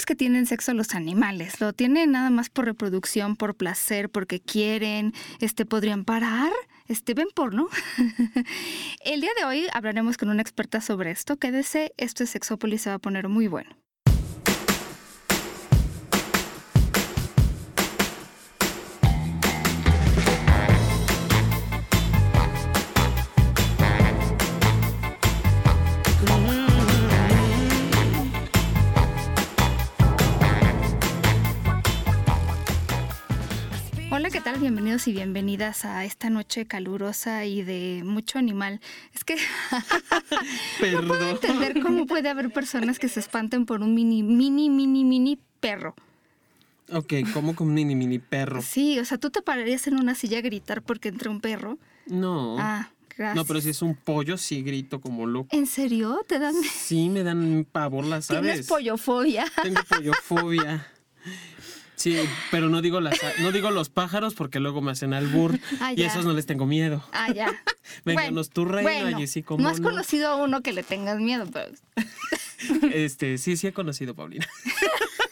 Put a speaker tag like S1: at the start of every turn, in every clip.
S1: es que tienen sexo los animales? ¿Lo tienen nada más por reproducción, por placer, porque quieren? Este, ¿Podrían parar? Este, ven porno. El día de hoy hablaremos con una experta sobre esto. Quédese, esto es Sexópolis, se va a poner muy bueno. Bienvenidos y bienvenidas a esta noche calurosa y de mucho animal. Es que no puedo entender cómo puede haber personas que se espanten por un mini, mini, mini, mini perro.
S2: Ok, ¿cómo con un mini, mini perro?
S1: Sí, o sea, ¿tú te pararías en una silla a gritar porque entra un perro?
S2: No.
S1: Ah, gracias.
S2: No, pero si es un pollo, sí grito como loco.
S1: ¿En serio? ¿Te dan...?
S2: Sí, me dan pavor las aves.
S1: Tienes pollofobia.
S2: Tengo pollofobia. Sí, pero no digo las, no digo los pájaros porque luego me hacen albur
S1: Ah,
S2: y esos no les tengo miedo.
S1: Ah, ya.
S2: Vénganos tu reino
S1: bueno,
S2: allí sí como
S1: No has conocido a uno que le tengas miedo, pero...
S2: Este, sí, sí he conocido, Paulina.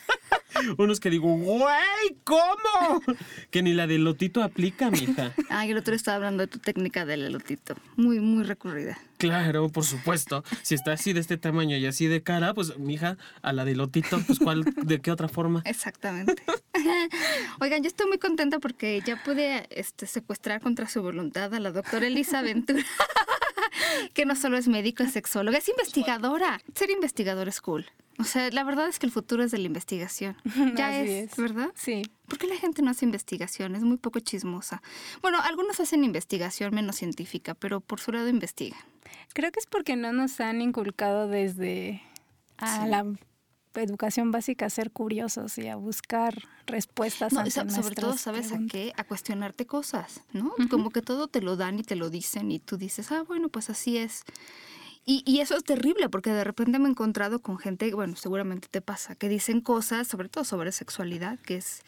S2: Unos que digo, güey, ¿cómo? Que ni la de Lotito aplica, mija.
S1: Ah, el otro estaba hablando de tu técnica del elotito. Muy, muy recurrida.
S2: Claro, por supuesto. Si está así de este tamaño y así de cara, pues, mija, a la de Lotito, pues, ¿cuál, de qué otra forma?
S1: Exactamente. Oigan, yo estoy muy contenta porque ya pude este, secuestrar contra su voluntad a la doctora Elisa Ventura, que no solo es médico, es sexóloga, es investigadora. Ser investigador es cool. O sea, la verdad es que el futuro es de la investigación. Ya
S3: Así
S1: es,
S3: es.
S1: ¿verdad?
S3: Sí.
S1: ¿Por qué la gente no hace investigación? Es muy poco chismosa. Bueno, algunos hacen investigación menos científica, pero por su lado investigan.
S3: Creo que es porque no nos han inculcado desde a
S1: Sí.
S3: la educación básica a ser curiosos y a buscar respuestas
S1: No,
S3: ante
S1: so- sobre todo, ¿sabes a qué? A cuestionarte cosas, ¿no? Como que todo te lo dan y te lo dicen y tú dices, ah, bueno, pues así es. Y, y eso es terrible porque de repente me he encontrado con gente, bueno, seguramente te pasa, que dicen cosas, sobre todo sobre sexualidad, que es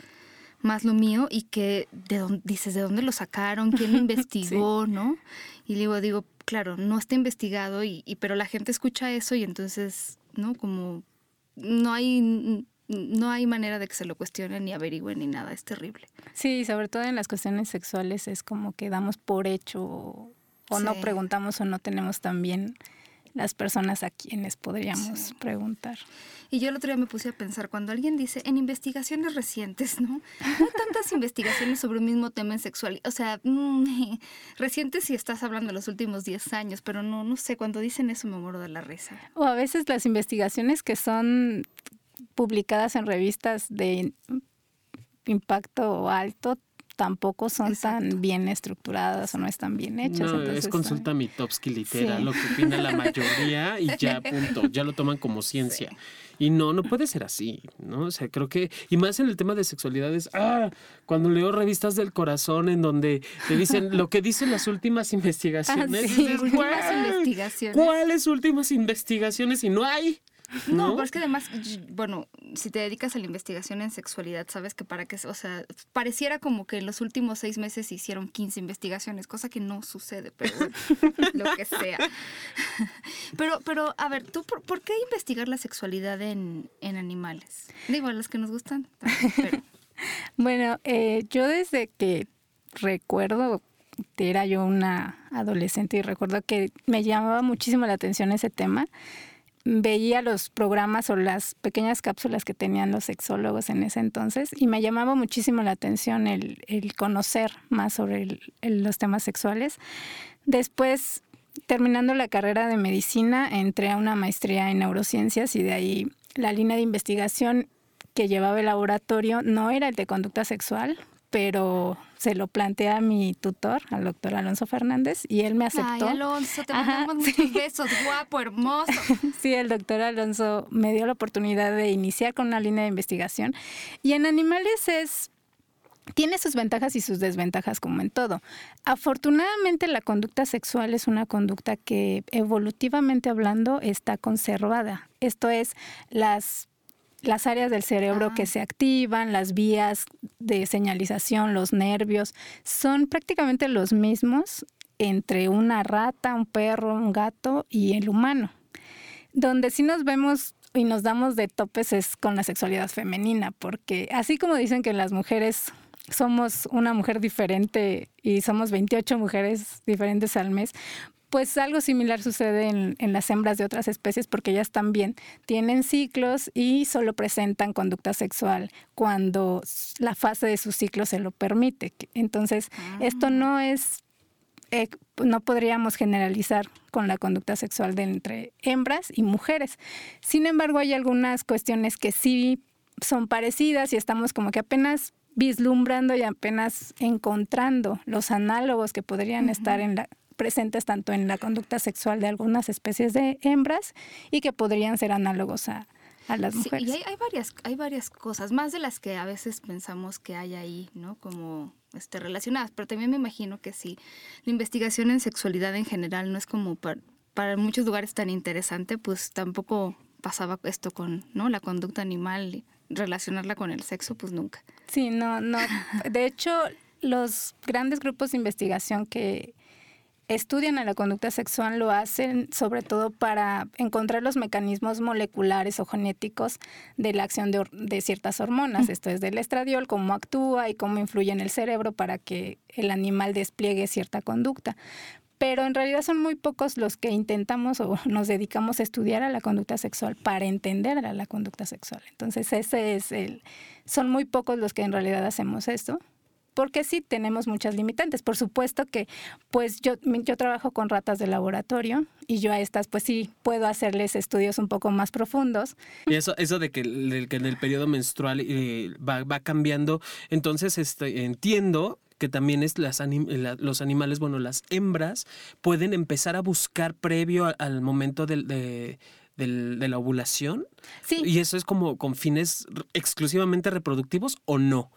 S1: más lo mío y que de dónde, dices, ¿de dónde lo sacaron? ¿Quién lo investigó? ¿No? Y luego digo, claro, no está investigado, y, y- pero la gente escucha eso y entonces, ¿no? Como no hay, no hay manera de que se lo cuestionen ni averigüen ni nada, es terrible.
S3: Sí, sobre todo en las cuestiones sexuales es como que damos por hecho o, no preguntamos o no tenemos también las personas a quienes podríamos
S1: Sí.
S3: preguntar.
S1: Y yo el otro día me puse a pensar, cuando alguien dice en investigaciones recientes, ¿no? No hay tantas investigaciones sobre un mismo tema en sexualidad. O sea, mm, recientes si estás hablando de los últimos 10 años, pero no, no sé, cuando dicen eso me muero de la risa.
S3: O a veces las investigaciones que son publicadas en revistas de impacto alto tampoco son
S1: Exacto.
S3: tan bien estructuradas o no están bien hechas.
S2: No,
S3: entonces,
S2: es consulta Mitofsky literal,
S3: Sí.
S2: lo que opina la mayoría y ya, punto, ya lo toman como ciencia. Y no, no puede ser así, ¿no? O sea, creo que, y más en el tema de sexualidades, ah, cuando leo revistas del corazón en donde te dicen lo que dicen las últimas investigaciones,
S3: Ah, sí.
S2: dices,
S1: Últimas
S2: "¿Cuál?
S1: investigaciones.
S2: ¿Cuáles últimas investigaciones? Y no hay.
S1: No,
S2: ¿no?
S1: pero es que además, bueno, si te dedicas a la investigación en sexualidad, sabes que para que, o sea, pareciera como que en los últimos seis meses se hicieron 15 investigaciones, cosa que no sucede, pero bueno, lo que sea. Pero, pero, a ver, ¿tú por, por qué investigar la sexualidad en, en animales? Digo, a los que nos gustan, pero
S3: Bueno, eh, yo desde que recuerdo, era yo una adolescente y recuerdo que me llamaba muchísimo la atención ese tema. Veía los programas o las pequeñas cápsulas que tenían los sexólogos en ese entonces y me llamaba muchísimo la atención el, el conocer más sobre los temas sexuales. Después, terminando la carrera de medicina, entré a una maestría en neurociencias y de ahí la línea de investigación que llevaba el laboratorio no era el de conducta sexual, pero se lo planteé a mi tutor, al doctor Alonso Fernández, y él me aceptó.
S1: Ay, Alonso, te
S3: Ajá,
S1: mandamos
S3: sí.
S1: muchos besos, guapo, hermoso.
S3: Sí, el doctor Alonso me dio la oportunidad de iniciar con una línea de investigación. Y en animales es tiene sus ventajas y sus desventajas como en todo. Afortunadamente la conducta sexual es una conducta que evolutivamente hablando está conservada. Esto es las las áreas del cerebro
S1: Ah.
S3: que se activan, las vías de señalización, los nervios, son prácticamente los mismos entre una rata, un perro, un gato y el humano. Donde sí nos vemos y nos damos de topes es con la sexualidad femenina, porque así como dicen que las mujeres somos una mujer diferente y somos 28 mujeres diferentes al mes, pues algo similar sucede en, en, las hembras de otras especies porque ellas también tienen ciclos y solo presentan conducta sexual cuando la fase de su ciclo se lo permite. Entonces, esto ah. no es eh, no podríamos generalizar con la conducta sexual de entre hembras y mujeres. Sin embargo, hay algunas cuestiones que sí son parecidas y estamos como que apenas vislumbrando y apenas encontrando los análogos que podrían estar en la, presentes tanto en la conducta sexual de algunas especies de hembras y que podrían ser análogos a, a las mujeres.
S1: y hay, hay, varias, hay varias cosas, más de las que a veces pensamos que hay ahí, ¿no? Como este, relacionadas, pero también me imagino que si la investigación en sexualidad en general no es como para, para muchos lugares tan interesante, pues tampoco pasaba esto con ¿no? la conducta animal, relacionarla con el sexo, pues nunca.
S3: Sí, no, no. De hecho, los grandes grupos de investigación que estudian a la conducta sexual lo hacen sobre todo para encontrar los mecanismos moleculares o genéticos de la acción de, ciertas hormonas. Esto es del estradiol, cómo actúa y cómo influye en el cerebro para que el animal despliegue cierta conducta. Pero en realidad son muy pocos los que intentamos o nos dedicamos a estudiar a la conducta sexual para entender a la conducta sexual. Entonces, ese es el. Son muy pocos los que en realidad hacemos esto porque sí tenemos muchas limitantes. Por supuesto que pues yo, yo trabajo con ratas de laboratorio y yo a estas pues sí puedo hacerles estudios un poco más profundos.
S2: Y eso, eso de que, en el periodo menstrual eh, va, cambiando, entonces este, entiendo que también es las los animales, bueno, las hembras pueden empezar a buscar previo al, momento del, de, de la ovulación.
S3: Sí.
S2: ¿Y eso es como con fines exclusivamente reproductivos o no?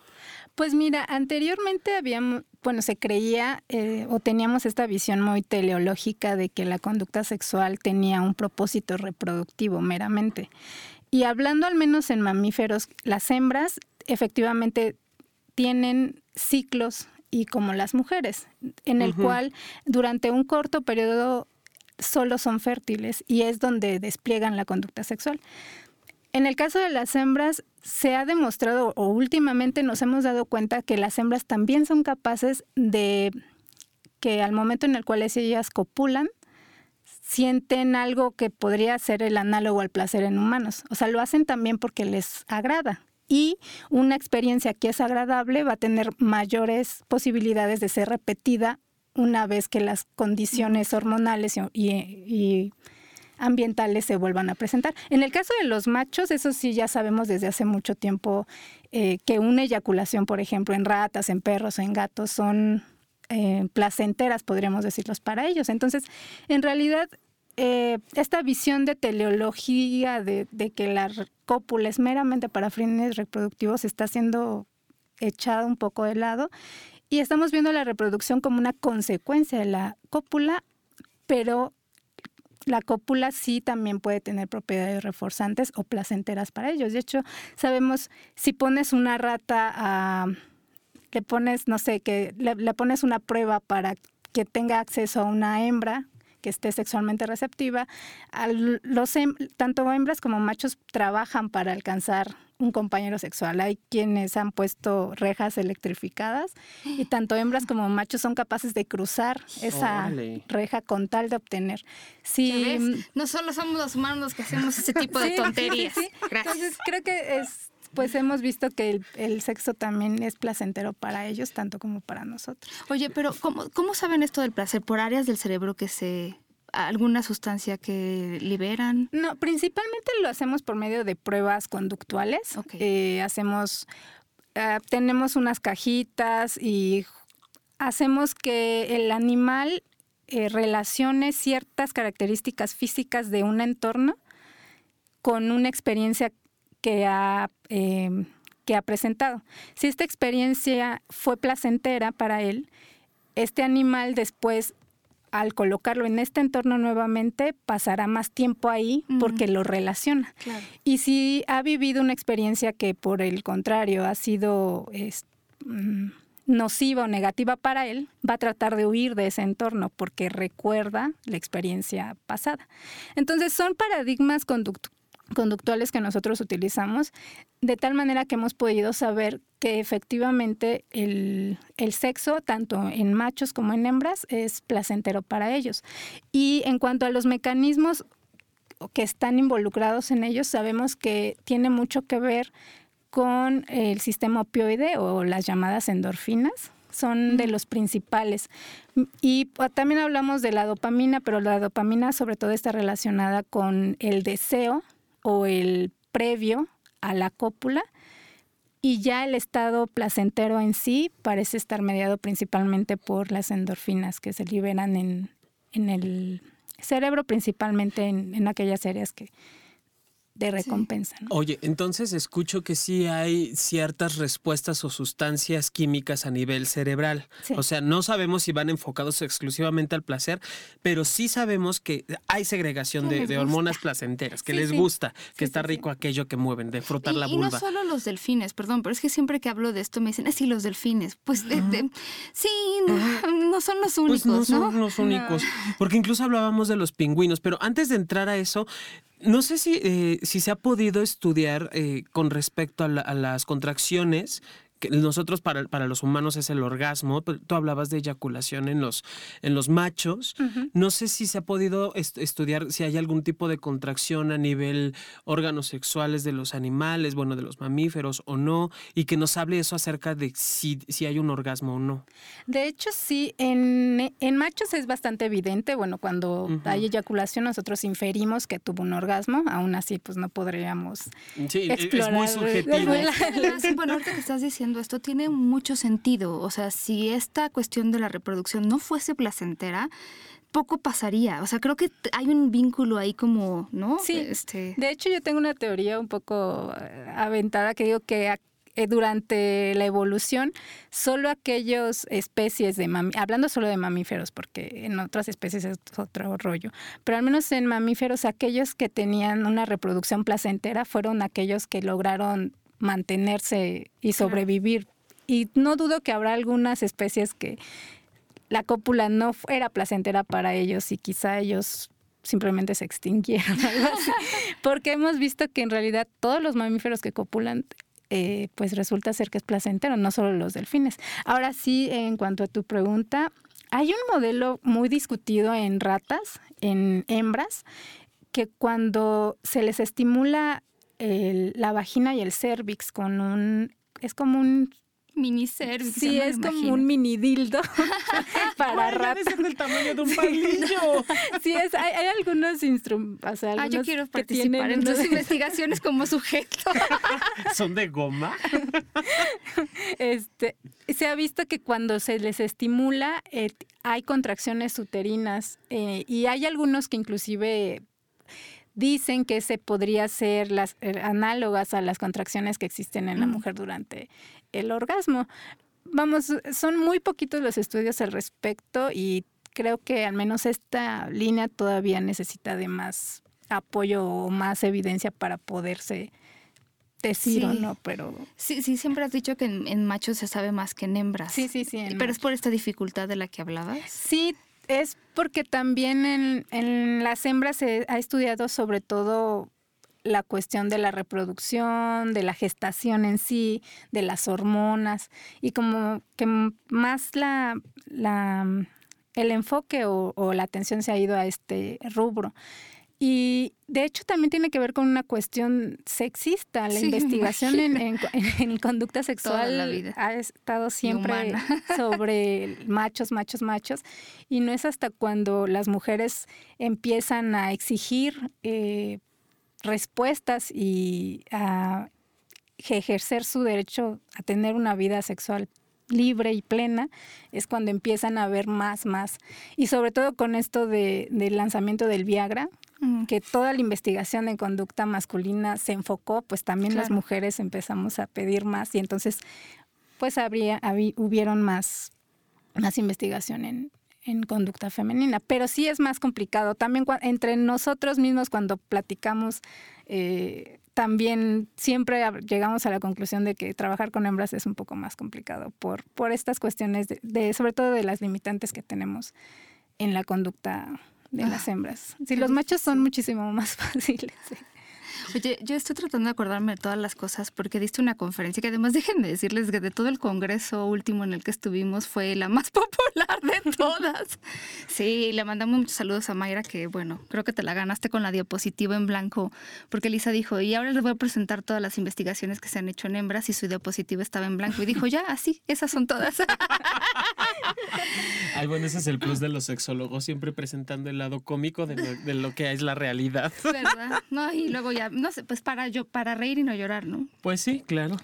S3: Pues mira, anteriormente habíamos, bueno, se creía eh, o teníamos esta visión muy teleológica de que la conducta sexual tenía un propósito reproductivo meramente. Y hablando al menos en mamíferos, las hembras efectivamente tienen ciclos y como las mujeres, en el cual durante un corto periodo solo son fértiles y es donde despliegan la conducta sexual. En el caso de las hembras, se ha demostrado o últimamente nos hemos dado cuenta que las hembras también son capaces de que al momento en el cual ellas copulan, sienten algo que podría ser el análogo al placer en humanos. O sea, lo hacen también porque les agrada. Y una experiencia que es agradable va a tener mayores posibilidades de ser repetida una vez que las condiciones hormonales y ambientales se vuelvan a presentar. En el caso de los machos, eso sí ya sabemos desde hace mucho tiempo eh, que una eyaculación, por ejemplo, en ratas, en perros o en gatos son eh, placenteras, podríamos decirlos, para ellos. Entonces, en realidad, eh, esta visión de teleología de, de, que la cópula es meramente para fines reproductivos está siendo echada un poco de lado y estamos viendo la reproducción como una consecuencia de la cópula, pero la cópula sí también puede tener propiedades reforzantes o placenteras para ellos. De hecho, sabemos si pones una rata a, le pones, no sé, que le, pones una prueba para que tenga acceso a una hembra que esté sexualmente receptiva, los, tanto hembras como machos trabajan para alcanzar un compañero sexual. Hay quienes han puesto rejas electrificadas y tanto hembras como machos son capaces de cruzar esa reja con tal de obtener.
S1: Sí, mm, no solo somos los humanos los que hacemos ese tipo de tonterías.
S3: Entonces creo que es pues hemos visto que el, el, sexo también es placentero para ellos, tanto como para nosotros.
S1: Oye, pero ¿cómo, ¿cómo saben esto del placer? ¿Por áreas del cerebro que se alguna sustancia que liberan?
S3: No, principalmente lo hacemos por medio de pruebas conductuales. Eh, hacemos, eh, tenemos unas cajitas y hacemos que el animal eh, relacione ciertas características físicas de un entorno con una experiencia que ha, que ha presentado. Si esta experiencia fue placentera para él, este animal después al colocarlo en este entorno nuevamente, pasará más tiempo ahí porque lo relaciona. Y si ha vivido una experiencia que por el contrario ha sido mm, nociva o negativa para él, va a tratar de huir de ese entorno porque recuerda la experiencia pasada. Entonces son paradigmas conductuales que nosotros utilizamos, de tal manera que hemos podido saber que efectivamente el, el, sexo, tanto en machos como en hembras, es placentero para ellos. Y en cuanto a los mecanismos que están involucrados en ellos, sabemos que tiene mucho que ver con el sistema opioide o las llamadas endorfinas, son de los principales. Y también hablamos de la dopamina, pero la dopamina sobre todo está relacionada con el deseo o el previo a la cópula y ya el estado placentero en sí parece estar mediado principalmente por las endorfinas que se liberan en, en el cerebro, principalmente en, en aquellas áreas que, de recompensa.
S2: Oye, entonces escucho que sí hay ciertas respuestas o sustancias químicas a nivel cerebral. O sea, no sabemos si van enfocados exclusivamente al placer, pero sí sabemos que hay segregación de, hormonas placenteras, que les gusta, que está rico aquello que mueven, de frotar la vulva.
S1: Y no solo los delfines, perdón, pero es que siempre que hablo de esto me dicen, sí, los delfines. Pues sí, no, son los únicos. Pues no
S2: son los únicos. Porque incluso hablábamos de los pingüinos, pero antes de entrar a eso, no sé si, eh, si se ha podido estudiar eh, con respecto a, las contracciones nosotros para, para, los humanos es el orgasmo, tú hablabas de eyaculación en los, en los machos. No sé si se ha podido estudiar si hay algún tipo de contracción a nivel órganos sexuales de los animales, bueno, de los mamíferos o no, y que nos hable eso acerca de si, si hay un orgasmo o no.
S3: De hecho, sí, en, en machos es bastante evidente, bueno, cuando hay eyaculación nosotros inferimos que tuvo un orgasmo, aún así pues no podríamos sí, explorar.
S2: Es muy subjetivo.
S1: bueno, ahorita que estás diciendo esto tiene mucho sentido. O sea, si esta cuestión de la reproducción no fuese placentera, poco pasaría. O sea, creo que hay un vínculo ahí como, ¿no?
S3: Sí. Este... De hecho, yo tengo una teoría un poco eh, aventada que digo que eh, durante la evolución, solo aquellas especies de mamíferos, hablando solo de mamíferos, porque en otras especies es otro rollo, pero al menos en mamíferos, aquellos que tenían una reproducción placentera fueron aquellos que lograron mantenerse y sobrevivir. Y no dudo que habrá algunas especies que la cópula no era placentera para ellos y quizá ellos simplemente se extinguieron. Porque hemos visto que en realidad todos los mamíferos que copulan eh, pues resulta ser que es placentero, no solo los delfines. Ahora sí, en cuanto a tu pregunta, hay un modelo muy discutido en ratas, en hembras, que cuando se les estimula la vagina y el cervix con un, es como un
S1: mini cervix.
S3: Sí, es como un mini dildo para rap.
S2: del tamaño de un palillo.
S3: sí, es, hay, hay algunos instrumentos.
S1: ah, yo quiero participar en tus investigaciones como sujeto.
S2: ¿Son de goma?
S3: este, se ha visto que cuando se les estimula eh, hay contracciones uterinas eh, y hay algunos que inclusive dicen que se podría ser las eh, análogas a las contracciones que existen en la mm. mujer durante el orgasmo. Vamos, son muy poquitos los estudios al respecto y creo que al menos esta línea todavía necesita de más apoyo o más evidencia para poderse decir o no, pero...
S1: Sí, sí, siempre has dicho que en, machos se sabe más que en hembras.
S3: Sí, sí, sí.
S1: Pero es por esta dificultad de la que hablabas.
S3: Sí, es porque también en, las hembras se ha estudiado sobre todo la cuestión de la reproducción, de la gestación en sí, de las hormonas y como que más la, el enfoque o, la atención se ha ido a este rubro. Y de hecho también tiene que ver con una cuestión sexista. La investigación en, en, conducta sexual ha estado siempre sobre machos, machos, machos. Y no es hasta cuando las mujeres empiezan a exigir eh, respuestas y a ejercer su derecho a tener una vida sexual libre y plena, es cuando empiezan a ver más, más. Y sobre todo con esto de, del lanzamiento del Viagra, que toda la investigación en conducta masculina se enfocó, pues también las mujeres empezamos a pedir más y entonces pues habría, hubieron más, más investigación en, en conducta femenina, pero sí es más complicado. También entre nosotros mismos cuando platicamos, eh, también siempre llegamos a la conclusión de que trabajar con hembras es un poco más complicado por, por estas cuestiones, de, sobre todo de las limitantes que tenemos en la conducta de las ah, hembras. Sí, los machos son muchísimo más fáciles
S1: Oye, yo estoy tratando de acordarme de todas las cosas porque diste una conferencia que además déjenme decirles que de todo el congreso último en el que estuvimos fue la más popular de todas. Sí, le mandamos muchos saludos a Mayra que bueno, creo que te la ganaste con la diapositiva en blanco porque Lisa dijo, y ahora les voy a presentar todas las investigaciones que se han hecho en hembras y su diapositiva estaba en blanco y dijo, ya, así, esas son todas.
S2: Ay, bueno, ese es el plus de los sexólogos, siempre presentando el lado cómico de lo, de lo que es la realidad.
S1: ¿Verdad? No, y luego ya, no sé, pues para yo, para reír y no llorar, ¿no?
S2: Pues sí, claro.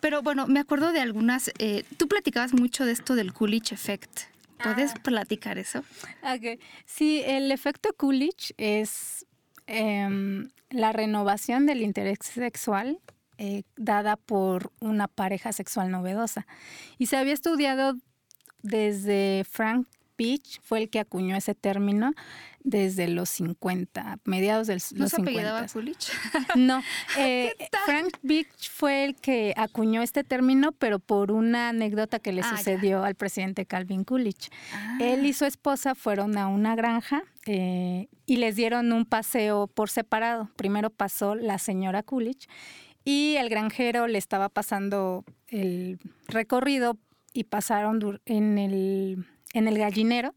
S1: Pero bueno, me acuerdo de algunas. eh, tú platicabas mucho de esto del Coolidge Effect. ¿Puedes platicar eso?
S3: Ok. Sí, el efecto Coolidge es em, la renovación del interés sexual eh, dada por una pareja sexual novedosa. Y se había estudiado desde Frank Beach, fue el que acuñó ese término desde los 50, mediados de
S1: ¿No
S3: los
S1: se apellidaba
S3: 50.
S1: Coolidge?
S3: No, eh, Frank Beach fue el que acuñó este término, pero por una anécdota que le
S1: Ah, ya.
S3: sucedió al presidente Calvin Coolidge.
S1: Ah.
S3: Él y su esposa fueron a una granja eh, y les dieron un paseo por separado. Primero pasó la señora Coolidge y el granjero le estaba pasando el recorrido y pasaron en el, en el gallinero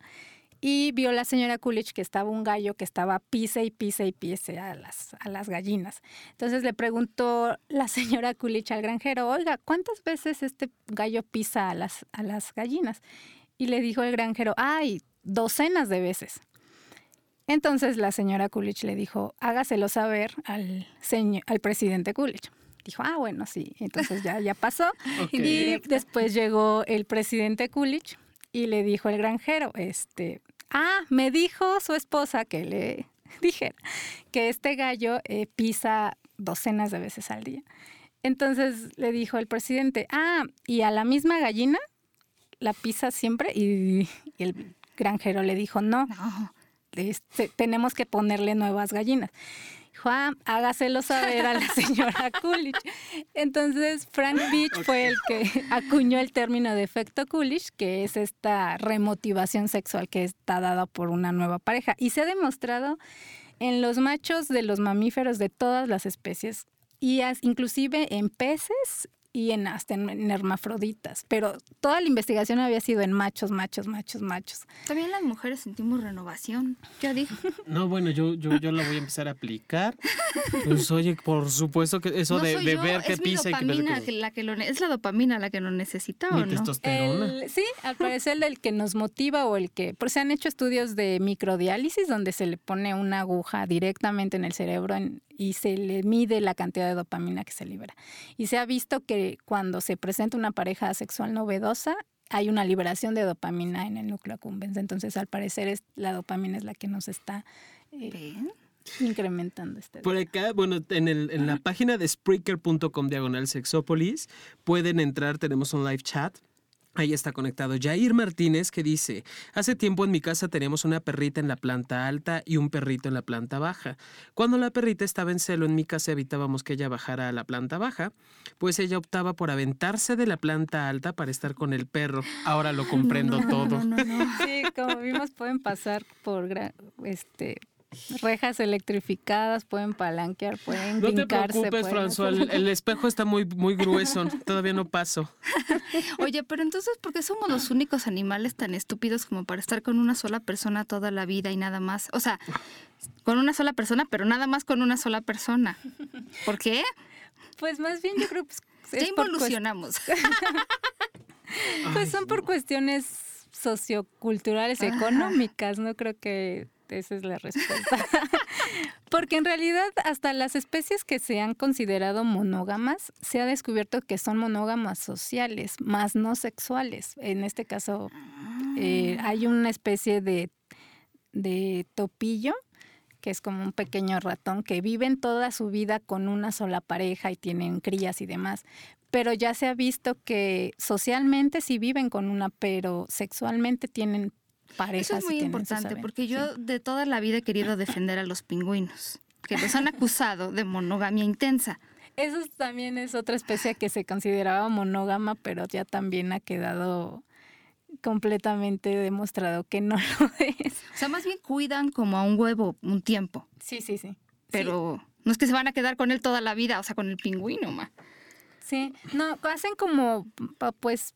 S3: y vio la señora Coolidge que estaba un gallo que estaba pise y pise y pise a las, a las gallinas. Entonces le preguntó la señora Coolidge al granjero, oiga, ¿cuántas veces este gallo pisa a las, a las gallinas? Y le dijo el granjero, ay, docenas de veces. Entonces la señora Coolidge le dijo, hágaselo saber al, señor, al presidente Coolidge. Dijo, ah, bueno, sí. Entonces ya, ya pasó. Y después llegó el presidente Coolidge y le dijo el granjero, este, ah, me dijo su esposa que le dijera que este gallo eh, pisa docenas de veces al día. Entonces le dijo el presidente, ah, y a la misma gallina la pisa siempre y, y el granjero le dijo, no,
S1: No.
S3: este, tenemos que ponerle nuevas gallinas. Ah, hágaselo saber a la señora Coolidge. Entonces, Frank Beach fue el que acuñó el término de efecto Coolidge, que es esta remotivación sexual que está dada por una nueva pareja. Y se ha demostrado en los machos de los mamíferos de todas las especies, y as- inclusive en peces y en hasta en, en hermafroditas. Pero toda la investigación había sido en machos, machos, machos, machos.
S1: También las mujeres sentimos renovación. Ya dijo.
S2: No, bueno, yo, yo, yo la voy a empezar a aplicar. Pues oye, por supuesto que eso
S1: no
S2: de, de
S1: yo,
S2: ver
S1: mi
S2: pisa y que ver
S1: dopamina
S2: que...
S1: la que lo es la dopamina la que lo necesita
S2: Mi
S1: o no.
S2: testosterona.
S3: El- sí, al parecer el que nos motiva o el que, pues se han hecho estudios de microdiálisis donde se le pone una aguja directamente en el cerebro en- y se le mide la cantidad de dopamina que se libera. Y se ha visto que cuando se presenta una pareja sexual novedosa hay una liberación de dopamina en el núcleo accumbens. Entonces, al parecer es la dopamina es la que nos está eh, incrementando este.
S2: Por acá, bueno, en, el, en la página de Spreaker.com diagonal Sexópolis pueden entrar, tenemos un live chat. Ahí está conectado Jair Martínez que dice, hace tiempo en mi casa teníamos una perrita en la planta alta y un perrito en la planta baja. Cuando la perrita estaba en celo en mi casa evitábamos que ella bajara a la planta baja, pues ella optaba por aventarse de la planta alta para estar con el perro. Ahora lo comprendo
S1: No,
S2: todo.
S1: No, no, no.
S3: Sí, como vimos, pueden pasar por este rejas electrificadas, pueden palanquear, pueden
S2: No te preocupes, François, el, el espejo está muy, muy grueso, todavía no paso.
S1: Oye, pero entonces, ¿por qué somos los únicos animales tan estúpidos como para estar con una sola persona toda la vida y nada más? O sea, con una sola persona, pero nada más con una sola persona. ¿Por qué?
S3: Pues más bien yo creo que
S1: Ya
S3: es por cuest-
S1: involucionamos.
S3: pues son por cuestiones socioculturales económicas, no creo que esa es la respuesta. Porque en realidad hasta las especies que se han considerado monógamas, se ha descubierto que son monógamas sociales, más no sexuales. En este caso, eh, hay una especie de, de topillo que es como un pequeño ratón que viven toda su vida con una sola pareja y tienen crías y demás. Pero ya se ha visto que socialmente sí viven con una, pero sexualmente tienen parejas.
S1: Eso es muy importante porque yo de toda la vida he querido defender a los pingüinos, que los han acusado de monogamia intensa.
S3: Eso es- también es otra especie que se consideraba monógama, pero ya también ha quedado completamente demostrado que no lo es.
S1: O sea, más bien cuidan como a un huevo un tiempo,
S3: Sí, sí, sí.
S1: pero No es que se van a quedar con él toda la vida, o sea, con el pingüino, ma.
S3: Sí, no, hacen como, pues,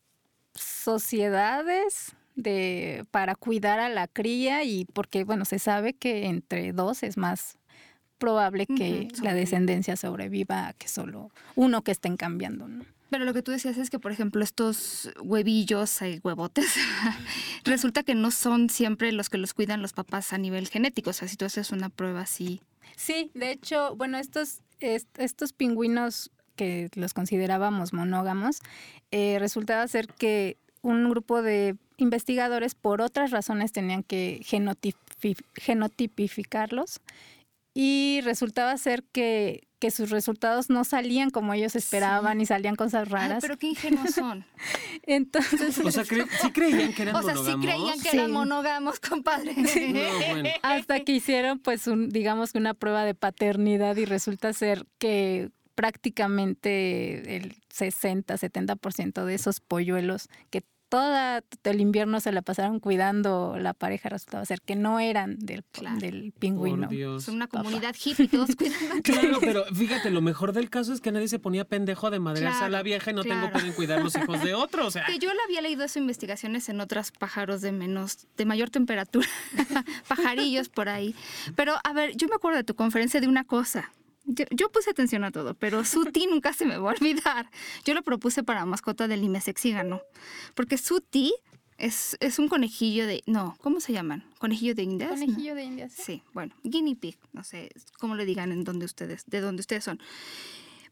S3: sociedades de para cuidar a la cría y porque, bueno, se sabe que entre dos es más probable que la descendencia sobreviva que solo uno que estén cambiando, ¿no?
S1: Pero lo que tú decías es que, por ejemplo, estos huevillos y huevotes, resulta que no son siempre los que los cuidan los papás a nivel genético. O sea, si tú haces una prueba así.
S3: Sí, de hecho, bueno, estos, estos pingüinos que los considerábamos monógamos, eh, resultaba ser que un grupo de investigadores por otras razones tenían que genotipificarlos y resultaba ser que, que, sus resultados no salían como ellos esperaban y salían cosas raras.
S1: pero qué ingenuos son.
S3: Entonces,
S2: o sea, sí creían que eran monógamos.
S1: O sea, sí creían que eran monógamos, compadre.
S3: Hasta que hicieron pues un digamos que una prueba de paternidad y resulta ser que prácticamente el 60, 70% de esos polluelos que todo el invierno se la pasaron cuidando la pareja, resultaba ser que no eran del, del pingüino.
S1: Son una comunidad hippie, todos cuidando.
S2: Claro, pero fíjate, lo mejor del caso es que nadie se ponía pendejo de madrearse a la vieja y no tengo pueden cuidar los hijos de otros. O sea.
S1: Que yo le había leído esas investigaciones en otros pájaros de menos, de mayor temperatura, pajarillos por ahí. Pero a ver, yo me acuerdo de tu conferencia de una cosa. Yo, puse atención a todo, pero Suti nunca se me va a olvidar. Yo lo propuse para mascota del Limesex y ganó. Porque Suti es, es, un conejillo de. No, ¿cómo se llaman? ¿Conejillo de Indias?
S3: Conejillo de Indias.
S1: Sí, bueno, guinea pig, no sé cómo le digan en donde ustedes, de donde ustedes son.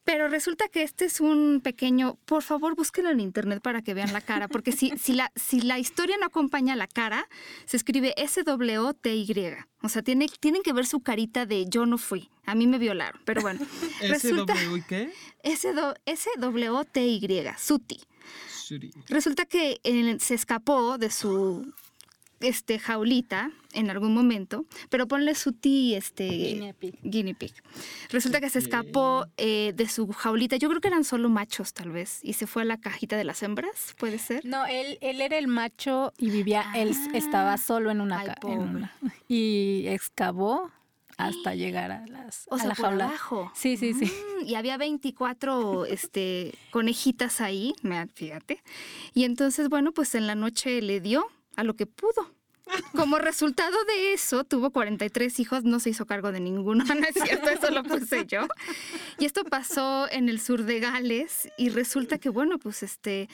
S1: Pero resulta que este es un pequeño, por favor búsquenlo en internet para que vean la cara, porque si, si, la, si la historia no acompaña la cara, se escribe S-W-T-Y. O sea, tiene, tienen que ver su carita de yo no fui, a mí me violaron. Pero bueno.
S2: ¿S-W qué?
S1: S-W-T-Y, Suti. Resulta que eh, se escapó de su este, jaulita en algún momento, pero ponle su ti, este, guinea pig. Resulta que se escapó eh, de su jaulita. Yo creo que eran solo machos, tal vez, y se fue a la cajita de las hembras, ¿puede ser?
S3: No, él, él era el macho y vivía, él ah. estaba solo en una, y excavó hasta llegar a las
S1: o sea, la jaula. Abajo.
S3: Sí, sí, sí.
S1: Mm, y había 24 este, conejitas ahí, fíjate. Y entonces, bueno, pues en la noche le dio a lo que pudo. Como resultado de eso, tuvo 43 hijos, no se hizo cargo de ninguno, no es cierto, eso lo puse yo. Y esto pasó en el sur de Gales y resulta que, bueno, pues este...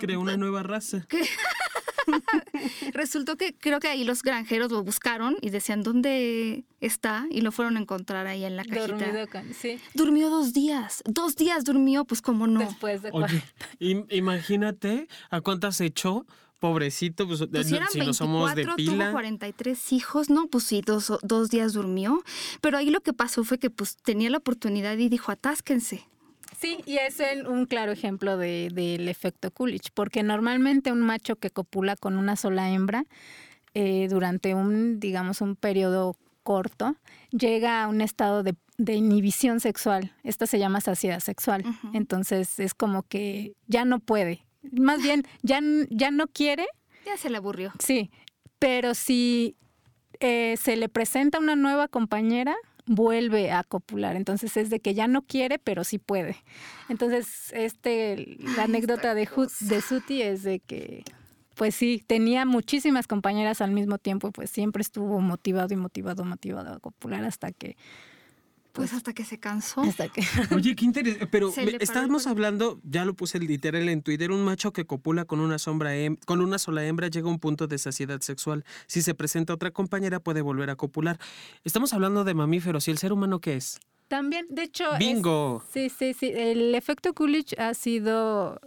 S2: Creó una nueva raza.
S1: Resultó que creo que ahí los granjeros lo buscaron y decían dónde está y lo fueron a encontrar ahí en la cajita.
S3: sí.
S1: Durmió dos días. Dos días durmió, pues como no.
S3: Después de
S2: Oye, imagínate a cuántas echó pobrecito, pues,
S1: pues si, no somos de pila. Tuvo 43 hijos, no, pues sí, dos, dos días durmió. Pero ahí lo que pasó fue que pues tenía la oportunidad y dijo, atásquense.
S3: Sí, y es un claro ejemplo del efecto Coolidge, porque normalmente un macho que copula con una sola hembra eh, durante un, digamos, un periodo corto, llega a un estado de, inhibición sexual. Esta se llama saciedad sexual. Entonces es como que ya no puede, más bien, ya, ya no quiere.
S1: Ya se le aburrió.
S3: Sí, pero si eh, se le presenta una nueva compañera, vuelve a copular. Entonces es de que ya no quiere, pero sí puede. Entonces, este, la anécdota de, de Suti es de que, pues sí, tenía muchísimas compañeras al mismo tiempo, pues siempre estuvo motivado y motivado, motivado a copular hasta que
S1: pues hasta que se cansó.
S3: Hasta que...
S2: Oye, qué interesante. Pero estábamos hablando, ya lo puse literal en Twitter, un macho que copula con una, sombra con una sola hembra llega a un punto de saciedad sexual. Si se presenta otra compañera puede volver a copular. Estamos hablando de mamíferos. ¿Y el ser humano qué es?
S3: También, de hecho...
S2: ¡Bingo!
S3: sí, sí, sí. El efecto Coolidge ha sido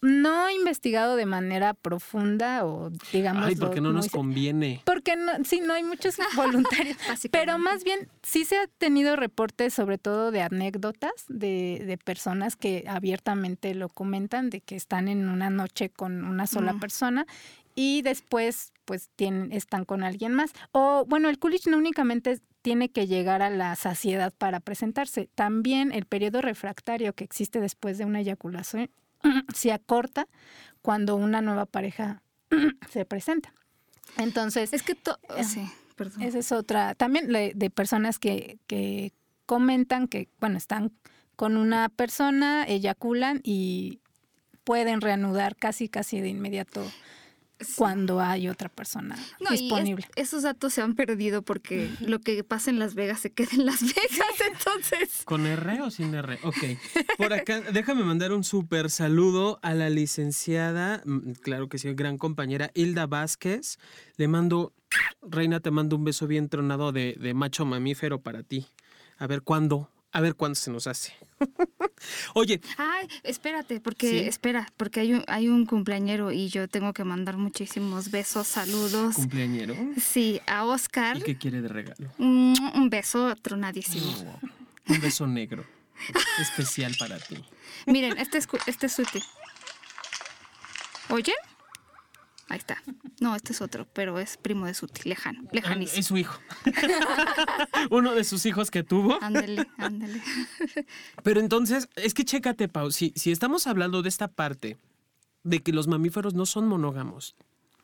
S3: no he investigado de manera profunda o digamos...
S2: Ay, porque no nos conviene.
S3: Porque no, sí, no hay muchos voluntarios. pero más bien sí se ha tenido reportes sobre todo de anécdotas de, de, personas que abiertamente lo comentan, de que están en una noche con una sola mm. persona y después pues tienen, están con alguien más. O bueno, el Coolidge no únicamente tiene que llegar a la saciedad para presentarse, también el periodo refractario que existe después de una eyaculación se acorta cuando una nueva pareja se presenta. Entonces,
S1: es que sí, perdón.
S3: Esa es otra, también de personas que, que comentan que, bueno, están con una persona, eyaculan y pueden reanudar casi, casi de inmediato cuando hay otra persona disponible.
S1: esos datos se han perdido porque lo que pasa en Las Vegas se queda en Las Vegas, entonces.
S2: ¿Con R o sin R? Ok. Por acá, déjame mandar un súper saludo a la licenciada, mm, claro que sí, gran compañera Hilda Vázquez. Le mando, Reina, te mando un beso bien tronado de, de macho mamífero para ti. A ver cuándo, a ver cuándo se nos hace. Oye.
S1: Ay, espérate, porque, espera, porque hay un, hay un cumpleañero y yo tengo que mandar muchísimos besos, saludos.
S2: ¿Cumpleañero?
S1: Sí, a Oscar.
S2: ¿Y qué quiere de regalo?
S1: Un, beso tronadísimo.
S2: un beso negro. especial para ti.
S1: Miren, este es, este es sutil. ¿Oyen? Ahí está. No, este es otro, pero es primo de su lejano, ah, lejanísimo.
S2: Es su hijo. Uno de sus hijos que tuvo.
S1: Ándale, ándale.
S2: Pero entonces, es que chécate, Pau, si, si estamos hablando de esta parte de que los mamíferos no son monógamos,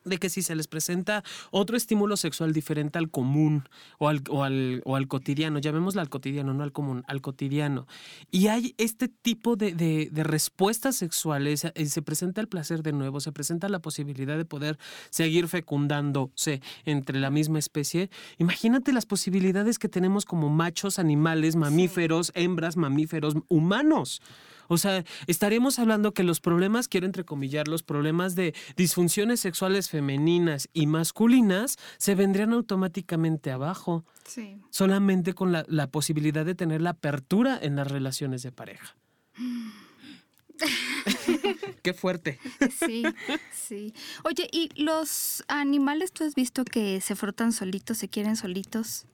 S2: de que si se les presenta otro estímulo sexual diferente al común o al, o al, o al cotidiano, llamémoslo al cotidiano, no al común, al cotidiano, y hay este tipo de, de, respuestas sexuales, eh, se presenta el placer de nuevo, se presenta la posibilidad de poder seguir fecundándose entre la misma especie, imagínate las posibilidades que tenemos como machos, animales, mamíferos, hembras, mamíferos, humanos. O sea, estaríamos hablando que los problemas, quiero entrecomillar, los problemas de disfunciones sexuales femeninas y masculinas se vendrían automáticamente abajo. Sí. Solamente con la, la posibilidad de tener la apertura en las relaciones de pareja. Qué fuerte.
S1: Sí, sí. Oye, ¿y los animales tú has visto que se frotan solitos, se quieren solitos?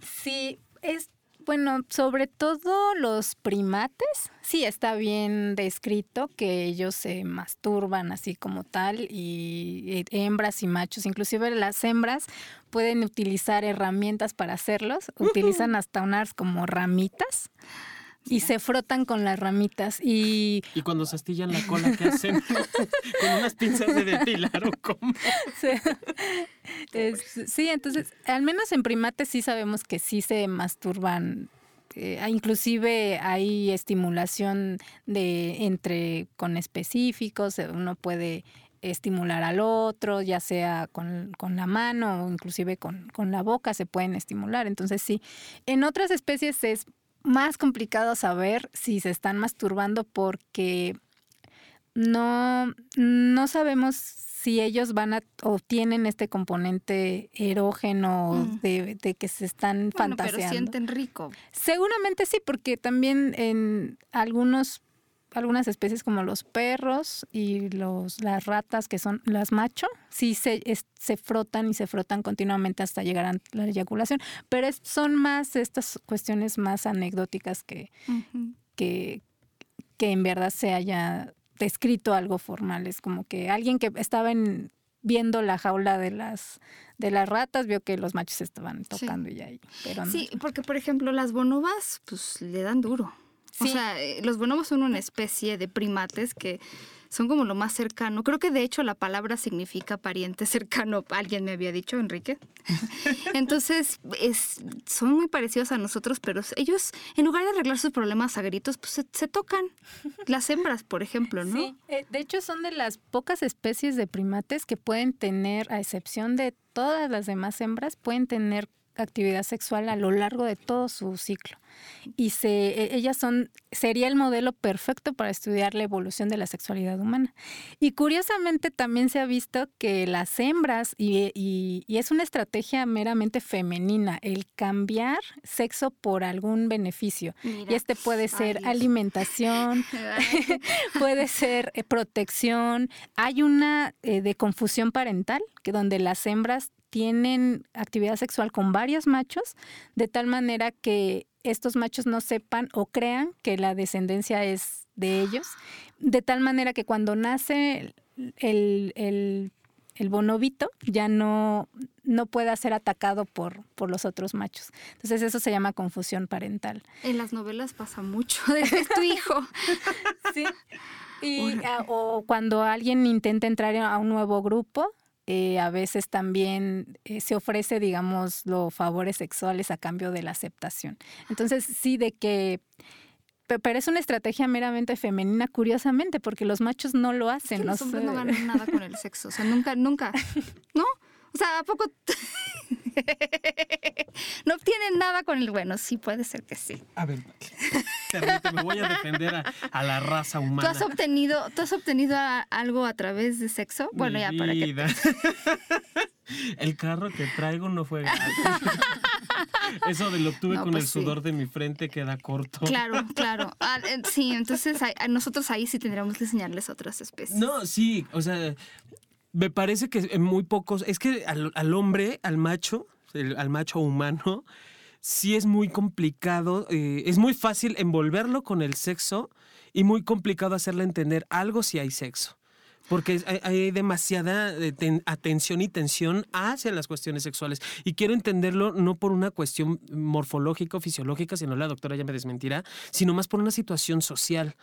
S3: Sí, es bueno, sobre todo los primates, sí está bien descrito que ellos se masturban así como tal y hembras y machos, inclusive las hembras pueden utilizar herramientas para hacerlos, utilizan hasta unas como ramitas y se frotan con las ramitas y...
S2: Y cuando se astillan la cola, ¿qué hacen? ¿Con unas pinzas de depilar o cómo?
S3: Sí. entonces, al menos en primates sí sabemos que sí se masturban eh, inclusive hay estimulación de entre con específicos, uno puede estimular al otro, ya sea con, con la mano o inclusive con, con, la boca se pueden estimular. Entonces sí, en otras especies es más complicado saber si se están masturbando porque no, no sabemos si ellos van a o tienen este componente erógeno mm. de, que se están bueno, fantaseando. Pero
S1: sienten rico.
S3: Seguramente sí, porque también en algunos algunas especies como los perros y los las ratas que son las macho, sí se, se frotan y se frotan continuamente hasta llegar a la eyaculación, pero son más estas cuestiones más anecdóticas que, que, que en verdad se haya descrito algo formal. Es como que alguien que estaba en, viendo la jaula de las de las ratas vio que los machos estaban tocando y ahí. Pero
S1: Sí, porque por ejemplo las bonobas pues le dan duro. O sea, eh, los bonobos son una especie de primates que son como lo más cercano. Creo que de hecho la palabra significa pariente cercano. Alguien me había dicho, Enrique. Entonces, es, son muy parecidos a nosotros, pero ellos, en lugar de arreglar sus problemas a gritos, pues se, tocan. Las hembras, por ejemplo, ¿no?
S3: Sí, eh, de hecho son de las pocas especies de primates que pueden tener, a excepción de todas las demás hembras, pueden tener actividad sexual a lo largo de todo su ciclo. Y se, e, ellas son, sería el modelo perfecto para estudiar la evolución de la sexualidad humana. Y curiosamente también se ha visto que las hembras, y, y, es una estrategia meramente femenina, el cambiar sexo por algún beneficio. y este puede ser alimentación, puede ser eh, protección. Hay una eh, de confusión parental, que donde las hembras tienen actividad sexual con varios machos, de tal manera que estos machos no sepan o crean que la descendencia es de ellos, de tal manera que cuando nace el, el, el bonobito ya no, no pueda ser atacado por, por los otros machos. Entonces eso se llama confusión parental.
S1: En las novelas pasa mucho de tu hijo.
S3: sí. Y, o cuando alguien intenta entrar a un nuevo grupo, eh, a veces también eh, se ofrece, digamos, los favores sexuales a cambio de la aceptación. Entonces, sí, de que pero es una estrategia meramente femenina, curiosamente, porque los machos no lo hacen.
S1: los hombres no ganan nada con el sexo, o sea, nunca, nunca, ¿no? O sea, ¿a poco no obtienen nada con el bueno? Sí, puede ser que sí.
S2: A ver, me voy a defender a, la raza humana.
S1: ¿Tú has obtenido, ¿tú has obtenido algo a través de sexo? Bueno, ya para que...
S2: El carro que traigo no fue Eso de lo obtuve con el pues sudor de mi frente queda corto.
S1: Claro, claro. Ah, eh, sí, entonces nosotros ahí sí tendríamos que enseñarles otras especies.
S2: No, sí, o sea, me parece que en muy pocos, es que al, hombre, al macho, al macho humano, sí es muy complicado, eh, es muy fácil envolverlo con el sexo y muy complicado hacerle entender algo si hay sexo porque hay, demasiada eh, atención y tensión hacia las cuestiones sexuales. Y quiero entenderlo no por una cuestión morfológica o fisiológica, sino la doctora ya me desmentirá, sino más por una situación social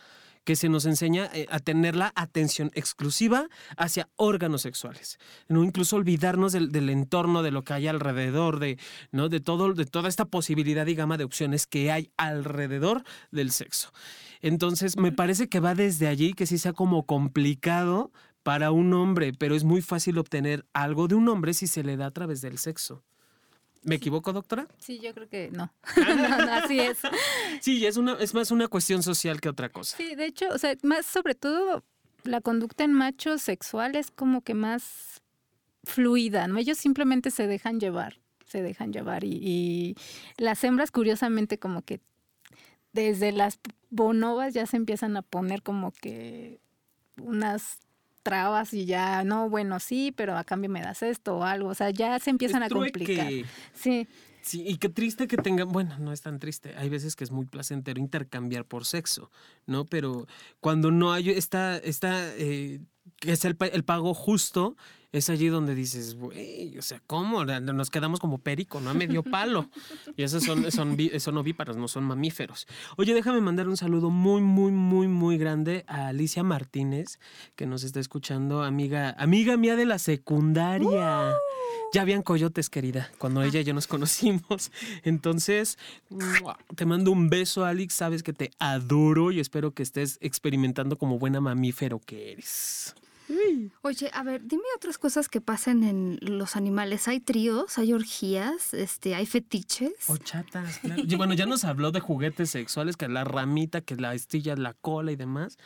S2: que se nos enseña eh, a tener la atención exclusiva hacia órganos sexuales. No incluso olvidarnos del, entorno, de lo que hay alrededor, de, ¿no? de, todo, de toda esta posibilidad y gama de opciones que hay alrededor del sexo. Entonces, me parece que va desde allí, que sí sea como complicado para un hombre, pero es muy fácil obtener algo de un hombre si se le da a través del sexo. ¿Me equivoco, doctora?
S3: Sí, yo creo que no. así es.
S2: Sí, es, una, es más una cuestión social que otra cosa.
S3: Sí, de hecho, o sea, más sobre todo la conducta en machos sexual es como que más fluida, ¿no? Ellos simplemente se dejan llevar, se dejan llevar y, y las hembras curiosamente como que desde las bonobas ya se empiezan a poner como que unas trabas y ya, no, bueno, sí, pero a cambio me das esto o algo, o sea, ya se empiezan a complicar. Sí.
S2: Sí, y qué triste que tengan, bueno, no es tan triste, hay veces que es muy placentero intercambiar por sexo, ¿no? Pero cuando no hay esta, esta eh, que es el, el, pago justo, es allí donde dices, güey, o sea, ¿cómo? Nos quedamos como perico, ¿no? A medio palo. Y esos son, son, son ovíparos, no son mamíferos. Oye, déjame mandar un saludo muy, muy, muy, muy grande a Alicia Martínez, que nos está escuchando, amiga, amiga mía de la secundaria. Ya habían coyotes, querida, cuando ella y yo nos conocimos. Entonces, te mando un beso, Alex. Sabes que te adoro y espero que estés experimentando como buena mamífero que eres.
S1: Oye, a ver, dime otras cosas que pasan en los animales. ¿Hay tríos? ¿Hay orgías? Este, ¿Hay fetiches?
S2: O chatas, claro. bueno, ya nos habló de juguetes sexuales, que la ramita, que la estilla, la cola y demás.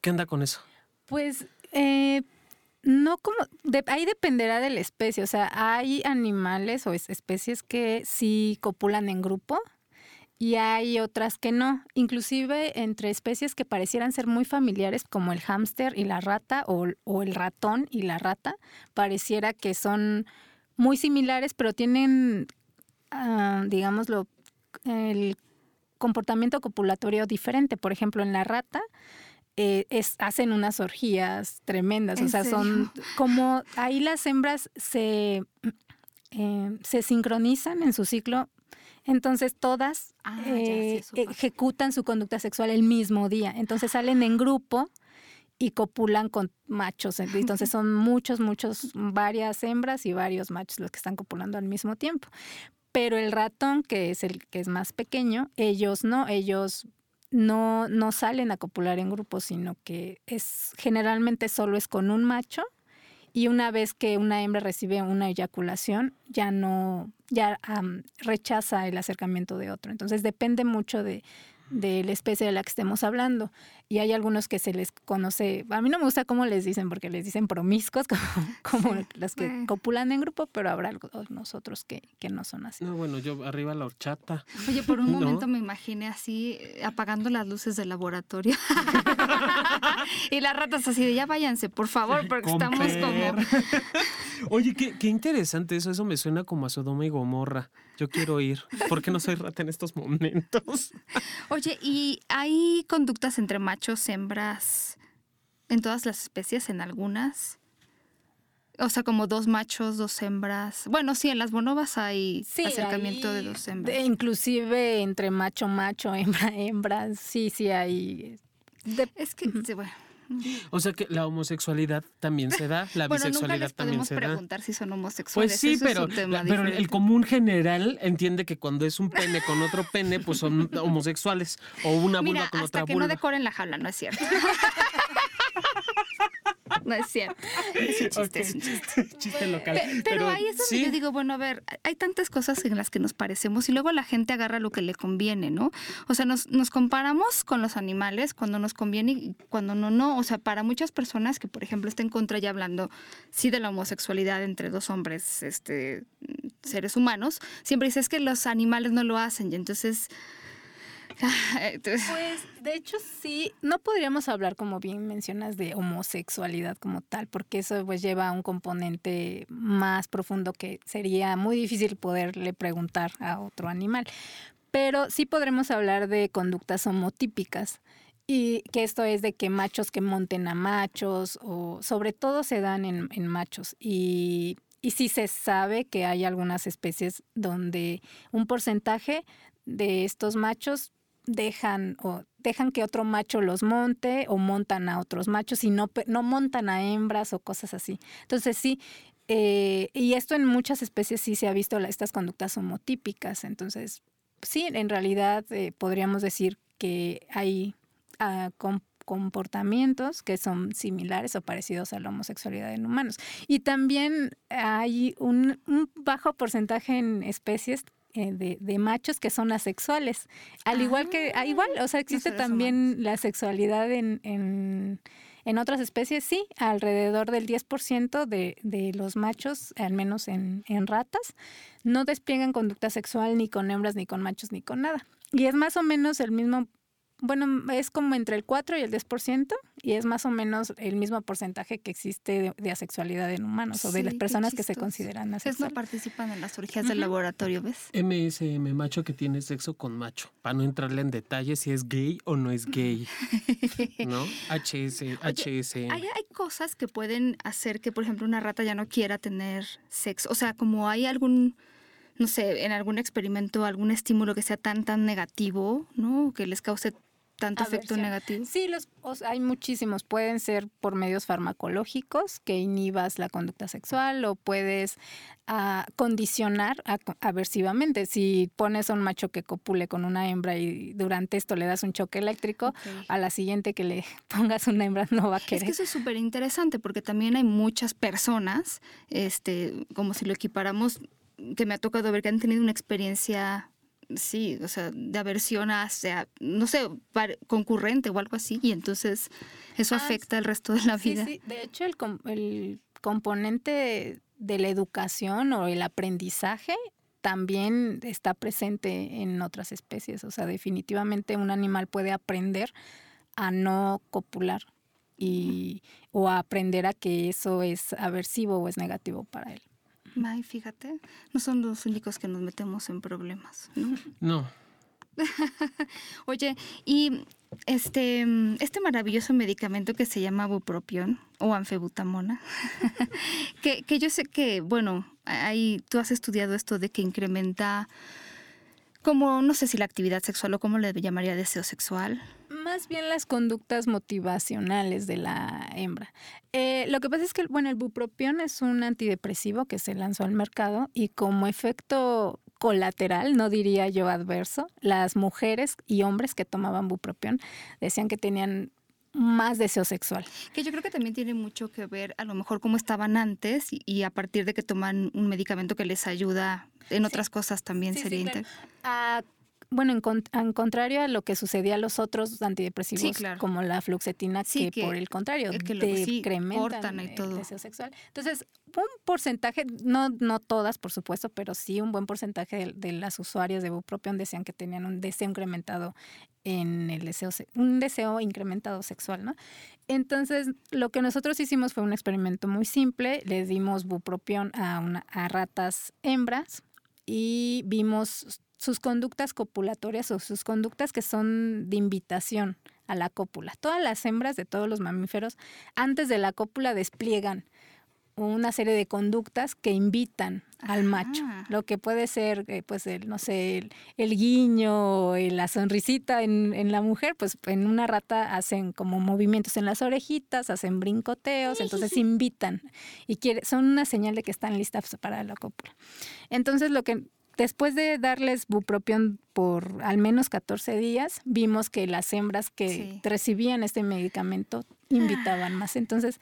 S2: ¿Qué anda con eso?
S3: Pues, eh, no como, ahí dependerá de la especie. O sea, hay animales o especies que sí copulan en grupo y hay otras que no, inclusive entre especies que parecieran ser muy familiares como el hámster y la rata o, el ratón y la rata, pareciera que son muy similares, pero tienen, uh, digámoslo, el comportamiento copulatorio diferente. Por ejemplo, en la rata eh, es, hacen unas orgías tremendas, o sea, son como ahí las hembras se, eh, se sincronizan en su ciclo entonces todas ah, eh, ejecutan su conducta sexual el mismo día. Entonces salen en grupo y copulan con machos. Entonces son muchos, muchos, varias hembras y varios machos los que están copulando al mismo tiempo. Pero el ratón, que es el que es más pequeño, ellos no, ellos no, no salen a copular en grupo, sino que es generalmente solo es con un macho y una vez que una hembra recibe una eyaculación, ya no, ya rechaza el acercamiento de otro. Entonces depende mucho de, de la especie de la que estemos hablando. Y hay algunos que se les conoce, a mí no me gusta cómo les dicen, porque les dicen promiscuos, como, como los que copulan en grupo, pero habrá nosotros que, que no son así.
S2: No, bueno, yo arriba la horchata.
S1: Oye, por un momento me imaginé así, eh, apagando las luces del laboratorio. y las ratas así de, ya váyanse, por favor, porque estamos como...
S2: Oye, qué, qué interesante eso, eso me suena como a Sodoma y Gomorra. Yo quiero ir, porque no soy rata en estos momentos.
S1: Oye, ¿y hay conductas entre machos, hembras, en todas las especies, en algunas? O sea, como dos machos, dos hembras. Bueno, sí, en las bonobas hay acercamiento de dos hembras.
S3: inclusive entre macho, macho, hembra, hembra. Sí, sí hay.
S1: es que, bueno,
S2: O sea que la homosexualidad también se da, la
S1: bueno, nunca
S2: bisexualidad
S1: les
S2: también
S1: podemos
S2: se da.
S1: preguntar si son homosexuales.
S2: Pues sí,
S1: eso es
S2: pero, la- pero el común general entiende que cuando es un pene con otro pene, pues son homosexuales. O una vulva
S1: Mira,
S2: con
S1: hasta
S2: otra
S1: que
S2: vulva.
S1: no decoren la jaula, no es cierto. no es cierto. Es un chiste, es un chiste.
S2: Chiste local.
S1: Pe- Pero, ahí es donde
S2: sí,
S1: yo digo, bueno, a ver, hay tantas cosas en las que nos parecemos y luego la gente agarra lo que le conviene, ¿no? O sea, nos, nos comparamos con los animales cuando nos conviene y cuando no, no. O sea, para muchas personas que, por ejemplo, estén contra ya hablando, sí, de la homosexualidad entre dos hombres, este, seres humanos, siempre dices que los animales no lo hacen y entonces...
S3: Pues de hecho sí, no podríamos hablar como bien mencionas de homosexualidad como tal, porque eso pues lleva a un componente más profundo que sería muy difícil poderle preguntar a otro animal. Pero sí podremos hablar de conductas homotípicas. Y que esto es de que machos que monten a machos, o sobre todo se dan en, en machos. Y, y sí se sabe que hay algunas especies donde un porcentaje de estos machos dejan o dejan que otro macho los monte o montan a otros machos y no, no montan a hembras o cosas así. Entonces sí, eh, y esto en muchas especies sí se ha visto estas conductas homotípicas. Entonces sí, en realidad eh, podríamos decir que hay ah, com- comportamientos que son similares o parecidos a la homosexualidad en humanos. Y también hay un bajo porcentaje en especies eh, de, de machos que son asexuales. Al igual que, ah, igual, o sea, existe también la sexualidad en, en, en otras especies, sí, alrededor del 10% de, de los machos, al menos en, en ratas, no despliegan conducta sexual ni con hembras, ni con machos, ni con nada. Y es más o menos el mismo, bueno, es como entre el 4 y el 10%, y es más o menos el mismo porcentaje que existe de, de asexualidad en humanos o de las personas que se consideran
S1: Ustedes no
S3: asexuales.
S1: participan en las orgías del laboratorio, ¿ves?
S2: MSM, macho que tiene sexo con macho. Para no entrarle en detalle si es gay o no es gay. ¿No? HS, HSM.
S1: Hay, hay cosas que pueden hacer que, por ejemplo, una rata ya no quiera tener sexo. O sea, como hay algún, no sé, en algún experimento, algún estímulo que sea tan, tan negativo, ¿no? Que les cause tanto efecto negativo.
S3: Sí, los, o sea, hay muchísimos. Pueden ser por medios farmacológicos que inhibas la conducta sexual o puedes ah, condicionar a- aversivamente. Si pones a un macho que copule con una hembra y durante esto le das un choque eléctrico, a la siguiente que le pongas una hembra no va a
S1: Es
S3: querer.
S1: que eso es súper interesante porque también hay muchas personas, este, como si lo equiparamos, que me ha tocado ver que han tenido una experiencia, sí, o sea, de aversión hacia, no sé, concurrente o algo así, y entonces eso
S3: Ah,
S1: afecta el resto de la
S3: Sí,
S1: vida.
S3: sí. De hecho, el, com- el componente de la educación o el aprendizaje también está presente en otras especies. O sea, definitivamente un animal puede aprender a no copular y, o a aprender a que eso es aversivo o es negativo para él.
S1: Ay, fíjate, no son los únicos que nos metemos en problemas, ¿no?
S2: No.
S1: Oye, y este, este maravilloso medicamento que se llama bupropión o anfebutamona, que, que yo sé que, bueno, ahí tú has estudiado esto de que incrementa como, no sé si la actividad sexual o cómo le llamaría deseo sexual.
S3: Más bien las conductas motivacionales de la hembra. Eh, lo que pasa es que, bueno, el bupropión es un antidepresivo que se lanzó al mercado y como efecto colateral, no diría yo adverso, las mujeres y hombres que tomaban bupropión decían que tenían más deseo sexual.
S1: Que yo creo que también tiene mucho que ver a lo mejor cómo estaban antes y, a partir de que toman un medicamento que les ayuda en otras cosas también
S3: Sí, sí,
S1: sería
S3: claro. Bueno, en, con- en contrario a lo que sucedía a los otros antidepresivos,
S1: Sí, claro.
S3: como la fluoxetina,
S1: Sí,
S3: que,
S1: que-
S3: por el contrario,
S1: que lo-
S3: decrementan
S1: y
S3: el deseo sexual. Entonces, un porcentaje, no, no todas, por supuesto, pero sí un buen porcentaje de, de las usuarias de bupropión decían que tenían un deseo incrementado en el deseo, se- un deseo incrementado sexual, ¿no? Entonces, lo que nosotros hicimos fue un experimento muy simple. Le dimos bupropión a, una, a ratas hembras y vimos sus conductas copulatorias o sus conductas que son de invitación a la cópula. Todas las hembras de todos los mamíferos antes de la cópula despliegan una serie de conductas que invitan al macho.
S1: Ajá.
S3: Lo que puede ser, eh, pues, el, no sé, el, el guiño, eh, la sonrisita en, en la mujer, pues en una rata hacen como movimientos en las orejitas, hacen brincoteos, entonces invitan y quiere, son una señal de que están listas para la cópula. Entonces, lo que después de darles bupropión por al menos 14 días, vimos que las hembras que
S1: Sí.
S3: recibían este medicamento invitaban más. Entonces,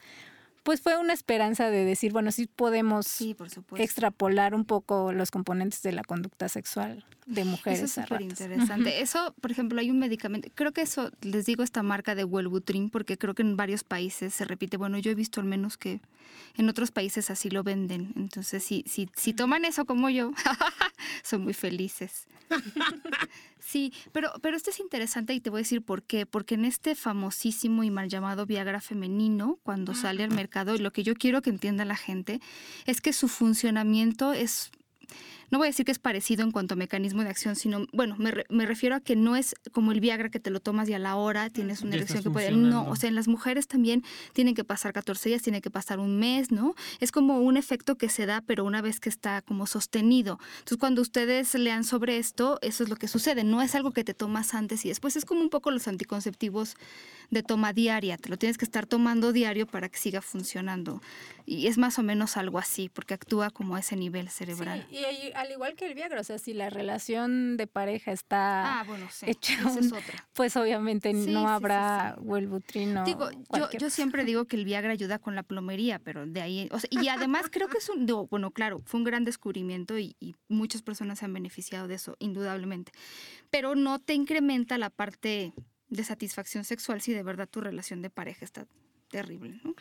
S3: pues fue una esperanza de decir, bueno, sí podemos
S1: Sí, por supuesto.
S3: extrapolar un poco los componentes de la conducta sexual de mujeres
S1: Eso es súper interesante. Eso, por ejemplo, hay un medicamento, creo que eso, les digo esta marca de Wellbutrin, porque creo que en varios países se repite. Bueno, yo he visto al menos que en otros países así lo venden. Entonces, si, si, si toman eso como yo, son muy felices. Sí, pero, pero esto es interesante y te voy a decir por qué. Porque en este famosísimo y mal llamado Viagra femenino, cuando sale al mercado, y lo que yo quiero que entienda la gente es que su funcionamiento es no voy a decir que es parecido en cuanto a mecanismo de acción, sino, bueno, me, re- me refiero a que no es como el Viagra que te lo tomas y a la hora tienes una erección que puede... No, o sea, en las mujeres también tienen que pasar 14 días, tiene que pasar un mes, ¿no? Es como un efecto que se da, pero una vez que está como sostenido. Entonces, cuando ustedes lean sobre esto, eso es lo que sucede. No es algo que te tomas antes y después. Es como un poco los anticonceptivos de toma diaria. Te lo tienes que estar tomando diario para que siga funcionando. Y es más o menos algo así, porque actúa como a ese nivel cerebral.
S3: Sí, y ahí- al igual que el Viagra, o sea, si la relación de pareja está
S1: Ah, bueno, sí.
S3: hecha
S1: es
S3: un-
S1: otra.
S3: pues obviamente
S1: Sí,
S3: no
S1: sí,
S3: habrá. Wellbutrin
S1: Digo, yo, yo siempre digo que el Viagra ayuda con la plomería, pero de ahí, o sea, y además creo que es un, digo, bueno, claro, fue un gran descubrimiento y, y muchas personas se han beneficiado de eso, indudablemente, pero no te incrementa la parte de satisfacción sexual si de verdad tu relación de pareja está terrible, ¿no?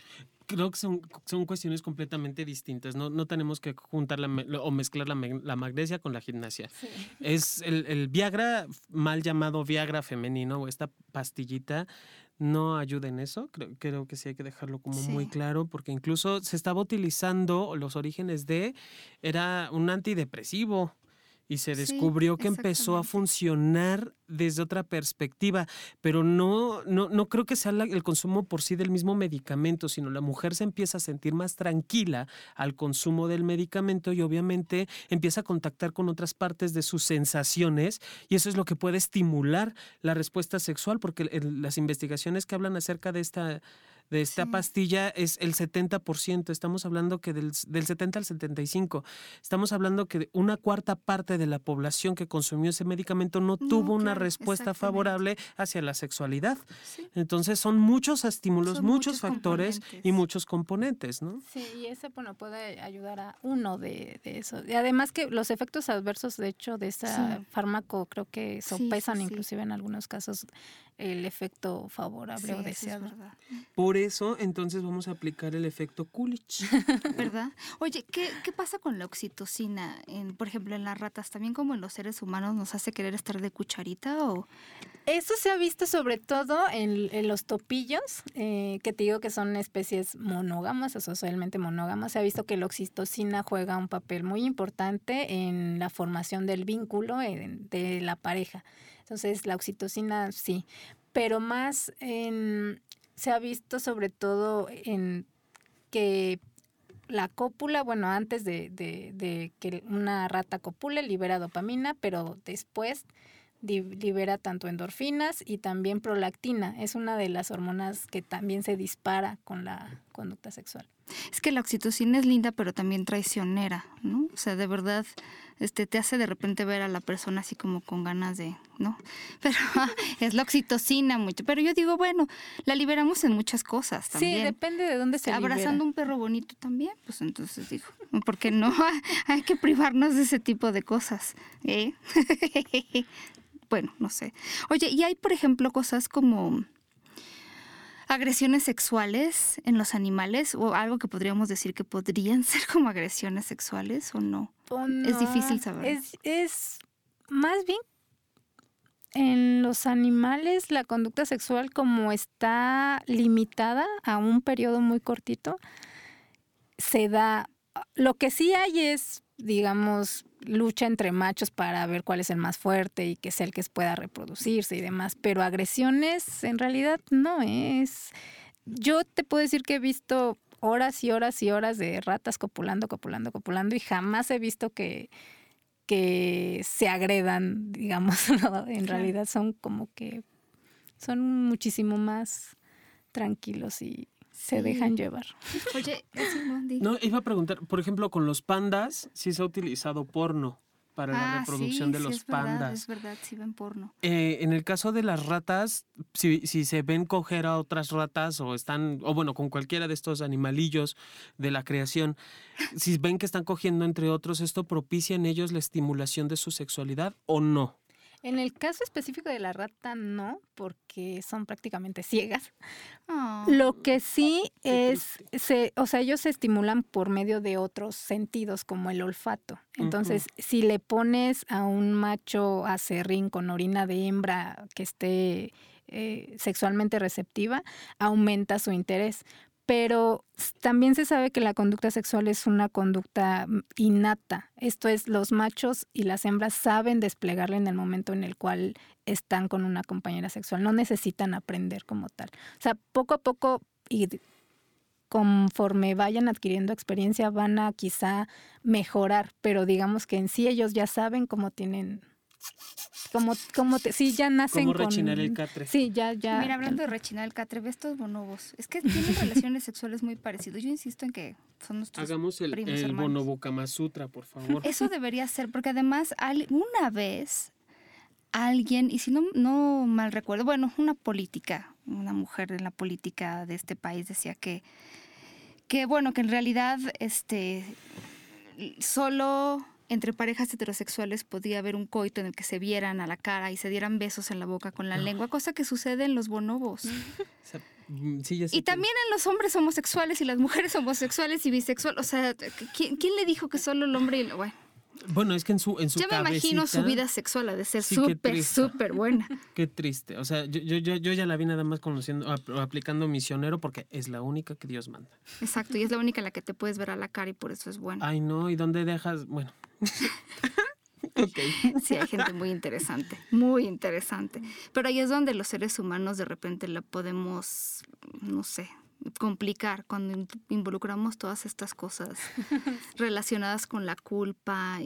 S2: Creo que son, son cuestiones completamente distintas. No, no tenemos que juntar la o mezclar la, la magnesia con la gimnasia. Es el, el Viagra, mal llamado Viagra femenino, o esta pastillita, no ayuda en eso. Creo, creo que sí hay que dejarlo como muy claro, porque incluso se estaba utilizando los orígenes de, era un antidepresivo. Y se
S1: Sí,
S2: descubrió que empezó a funcionar desde otra perspectiva, pero no, no, no creo que sea la- el consumo por sí del mismo medicamento, sino la mujer se empieza a sentir más tranquila al consumo del medicamento y obviamente empieza a contactar con otras partes de sus sensaciones y eso es lo que puede estimular la respuesta sexual, porque las investigaciones que hablan acerca de esta de esta
S1: Sí.
S2: pastilla es el 70%, estamos hablando que del, del 70 al 75, estamos hablando que una cuarta parte de la población que consumió ese medicamento no,
S1: No,
S2: tuvo una respuesta favorable hacia la sexualidad.
S1: Sí.
S2: Entonces son muchos estímulos,
S1: Son
S2: muchos,
S1: muchos
S2: factores y muchos componentes, ¿no?
S3: Sí, y ese bueno puede ayudar a uno de, de eso. Y además que los efectos adversos, de hecho, de este
S1: Sí.
S3: fármaco creo que sopesan inclusive en algunos casos el efecto favorable
S1: Sí,
S3: o
S1: eso es
S3: deseado.
S1: verdad.
S2: Por eso, entonces vamos a aplicar el efecto Coolidge.
S1: ¿Verdad? Oye, ¿qué, qué pasa con la oxitocina? En, por ejemplo, en las ratas, también como en los seres humanos, ¿nos hace querer estar de cucharita o...?
S3: Eso se ha visto sobre todo en, en los topillos, eh, que te digo que son especies monógamas o socialmente monógamas. Se ha visto que la oxitocina juega un papel muy importante en la formación del vínculo en- de la pareja. Entonces, la oxitocina sí, pero más en- se ha visto sobre todo en que la cópula, bueno, antes de, de- de que una rata copule, libera dopamina, pero después libera tanto endorfinas y también prolactina. Es una de las hormonas que también se dispara con la conducta sexual.
S1: Es que la oxitocina es linda, pero también traicionera, ¿no? O sea, de verdad, este, te hace de repente ver a la persona así como con ganas de, ¿no? Pero es la oxitocina mucho. Pero yo digo, bueno, la liberamos en muchas cosas también.
S3: Sí, depende de dónde se
S1: Abrazando
S3: libera.
S1: un perro bonito también, pues entonces digo, ¿por qué no? Hay que privarnos de ese tipo de cosas. ¿eh? bueno, no sé. Oye, y hay, por ejemplo, cosas como agresiones sexuales en los animales o algo que podríamos decir que podrían ser como agresiones sexuales o no. Es difícil saber.
S3: Es, es más bien en los animales la conducta sexual como está limitada a un periodo muy cortito, se da... Lo que sí hay es, digamos, lucha entre machos para ver cuál es el más fuerte y que sea el que pueda reproducirse y demás, pero agresiones en realidad no es... Yo te puedo decir que he visto horas y horas y horas de ratas copulando, copulando, copulando y jamás he visto que, que se agredan, digamos, ¿no? En realidad son como que son muchísimo más tranquilos y se
S1: Sí.
S3: dejan llevar.
S1: Oye, no,
S2: iba a preguntar, por ejemplo, con los pandas, sí se ha utilizado porno para la
S1: Ah,
S2: reproducción
S1: sí,
S2: de
S1: sí,
S2: los
S1: es verdad,
S2: pandas.
S1: es verdad, sí ven porno.
S2: Eh, en el caso de las ratas, si, si se ven coger a otras ratas o están, o bueno, con cualquiera de estos animalillos de la creación, si ven que están cogiendo entre otros, ¿esto propicia en ellos la estimulación de su sexualidad o no?
S3: En el caso específico de la rata, no, porque son prácticamente ciegas. Lo que sí es, se, o sea, ellos se estimulan por medio de otros sentidos, como el olfato. Entonces, si le pones a un macho acerrín con orina de hembra que esté eh, sexualmente receptiva, aumenta su interés. Pero también se sabe que la conducta sexual es una conducta mm, innata. Esto es, los machos y las hembras saben desplegarla en el momento en el cual están con una compañera sexual. No necesitan aprender como tal. O sea, poco a poco y conforme vayan adquiriendo experiencia van a quizá mejorar, pero digamos que en sí ellos ya saben cómo tienen, cómo, cómo te, sí, ya nacen
S2: ¿Cómo
S3: con...
S2: rechinar el catre?
S3: Sí, ya, ya.
S1: Mira, hablando de rechinar el catre, ve estos bonobos. Es que tienen relaciones sexuales muy parecidas. Yo insisto en que son nuestros
S2: Hagamos el,
S1: primos
S2: el
S1: hermanos.
S2: bonobo Kama Sutra, por favor.
S1: Eso debería ser, porque además una vez alguien, y si no, no mal recuerdo, bueno, una política, una mujer en la política de este país decía que, que bueno, que en realidad este, solo entre parejas heterosexuales podía haber un coito en el que se vieran a la cara y se dieran besos en la boca con la lengua, cosa que sucede en los bonobos.
S2: Mm, sí,
S1: Y
S2: que-
S1: también en los hombres homosexuales y las mujeres homosexuales y bisexuales. O sea, ¿quién, quién le dijo que solo el hombre y el... Bueno,
S2: Bueno, es que en su, en su
S1: ya me imagino su vida sexual ha de ser
S2: Sí,
S1: súper,
S2: triste.
S1: súper buena.
S2: Qué triste. O sea, yo, yo, yo, ya la vi nada más conociendo, ap- aplicando misionero porque es la única que Dios manda.
S1: Exacto, y es la única en la que te puedes ver a la cara y por eso es bueno.
S2: Ay, no, ¿y dónde dejas? Bueno. ok.
S1: Sí, hay gente muy interesante, muy interesante. Pero ahí es donde los seres humanos de repente la podemos, no sé, complicar cuando in- involucramos todas estas cosas relacionadas con la culpa.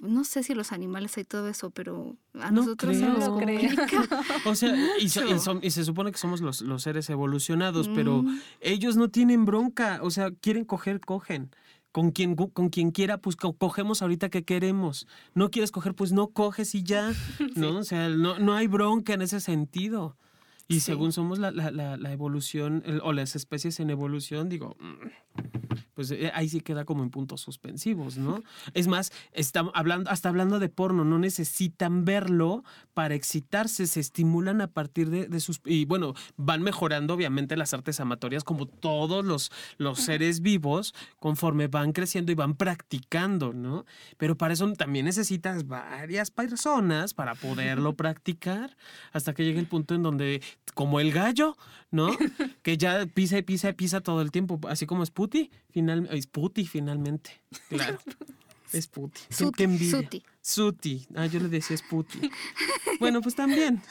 S1: No sé si los animales hay todo eso, pero a
S2: No
S1: nosotros
S2: creo.
S1: nos complica.
S2: O sea, y, so- y se supone que somos los, los seres evolucionados, pero
S1: Mm.
S2: ellos no tienen bronca. O sea, quieren coger, cogen. Con quien, con quien quiera, pues co- cogemos ahorita que queremos. No quieres coger, pues no coges y ya. ¿No? O sea, no, no hay bronca en ese sentido. Y
S1: Sí.
S2: según somos la, la- la- la evolución, el- o las especies en evolución, digo, mm, pues eh, ahí sí queda como en puntos suspensivos, ¿no? Es más, estamos hablando, hasta hablando de porno, no necesitan verlo para excitarse, se estimulan a partir de, de sus... Y bueno, van mejorando obviamente las artes amatorias como todos los, los seres vivos conforme van creciendo y van practicando, ¿no? Pero para eso también necesitas varias personas para poderlo practicar hasta que llegue el punto en donde, como el gallo, ¿no? Que ya pisa y pisa y pisa todo el tiempo, así como Sputi, final, es Puti finalmente, claro. Es Puti. Qué-
S1: Suti,
S2: qué envidia.
S1: Suti.
S2: Suti. Ah, yo le decía Sputi. Bueno, pues también.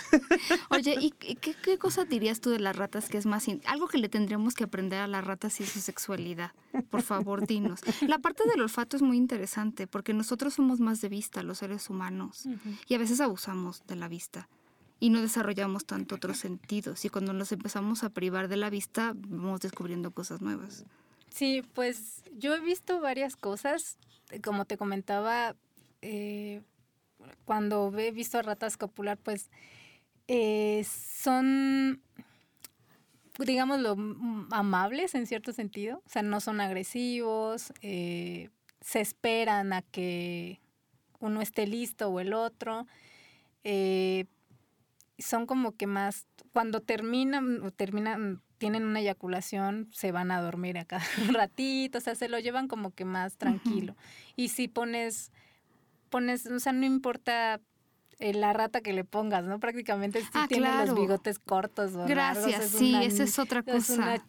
S1: Oye, ¿y qué, qué- cosa dirías tú de las ratas que es más... in- Algo que le tendríamos que aprender a las ratas y su sexualidad. Por favor, dinos. La parte del olfato es muy interesante porque nosotros somos más de vista, los seres humanos, y a veces abusamos de la vista y no desarrollamos tanto otros sentidos. Y cuando nos empezamos a privar de la vista, vamos descubriendo cosas nuevas.
S3: Sí, pues yo he visto varias cosas. Como te comentaba, eh, cuando he visto a ratas copular, pues eh, son, digámoslo, amables en cierto sentido. O sea, no son agresivos, eh, se esperan a que uno esté listo o el otro. eh, son como que más, cuando terminan, o terminan, tienen una eyaculación, se van a dormir acá un ratito, o sea, se lo llevan como que más tranquilo. Y si pones, pones, o sea, no importa eh, la rata que le pongas, ¿no? Prácticamente si
S1: Ah,
S3: tiene
S1: claro.
S3: los bigotes cortos o largos,
S1: Gracias,
S3: es
S1: sí,
S3: una-
S1: esa es otra
S3: es
S1: cosa.
S3: una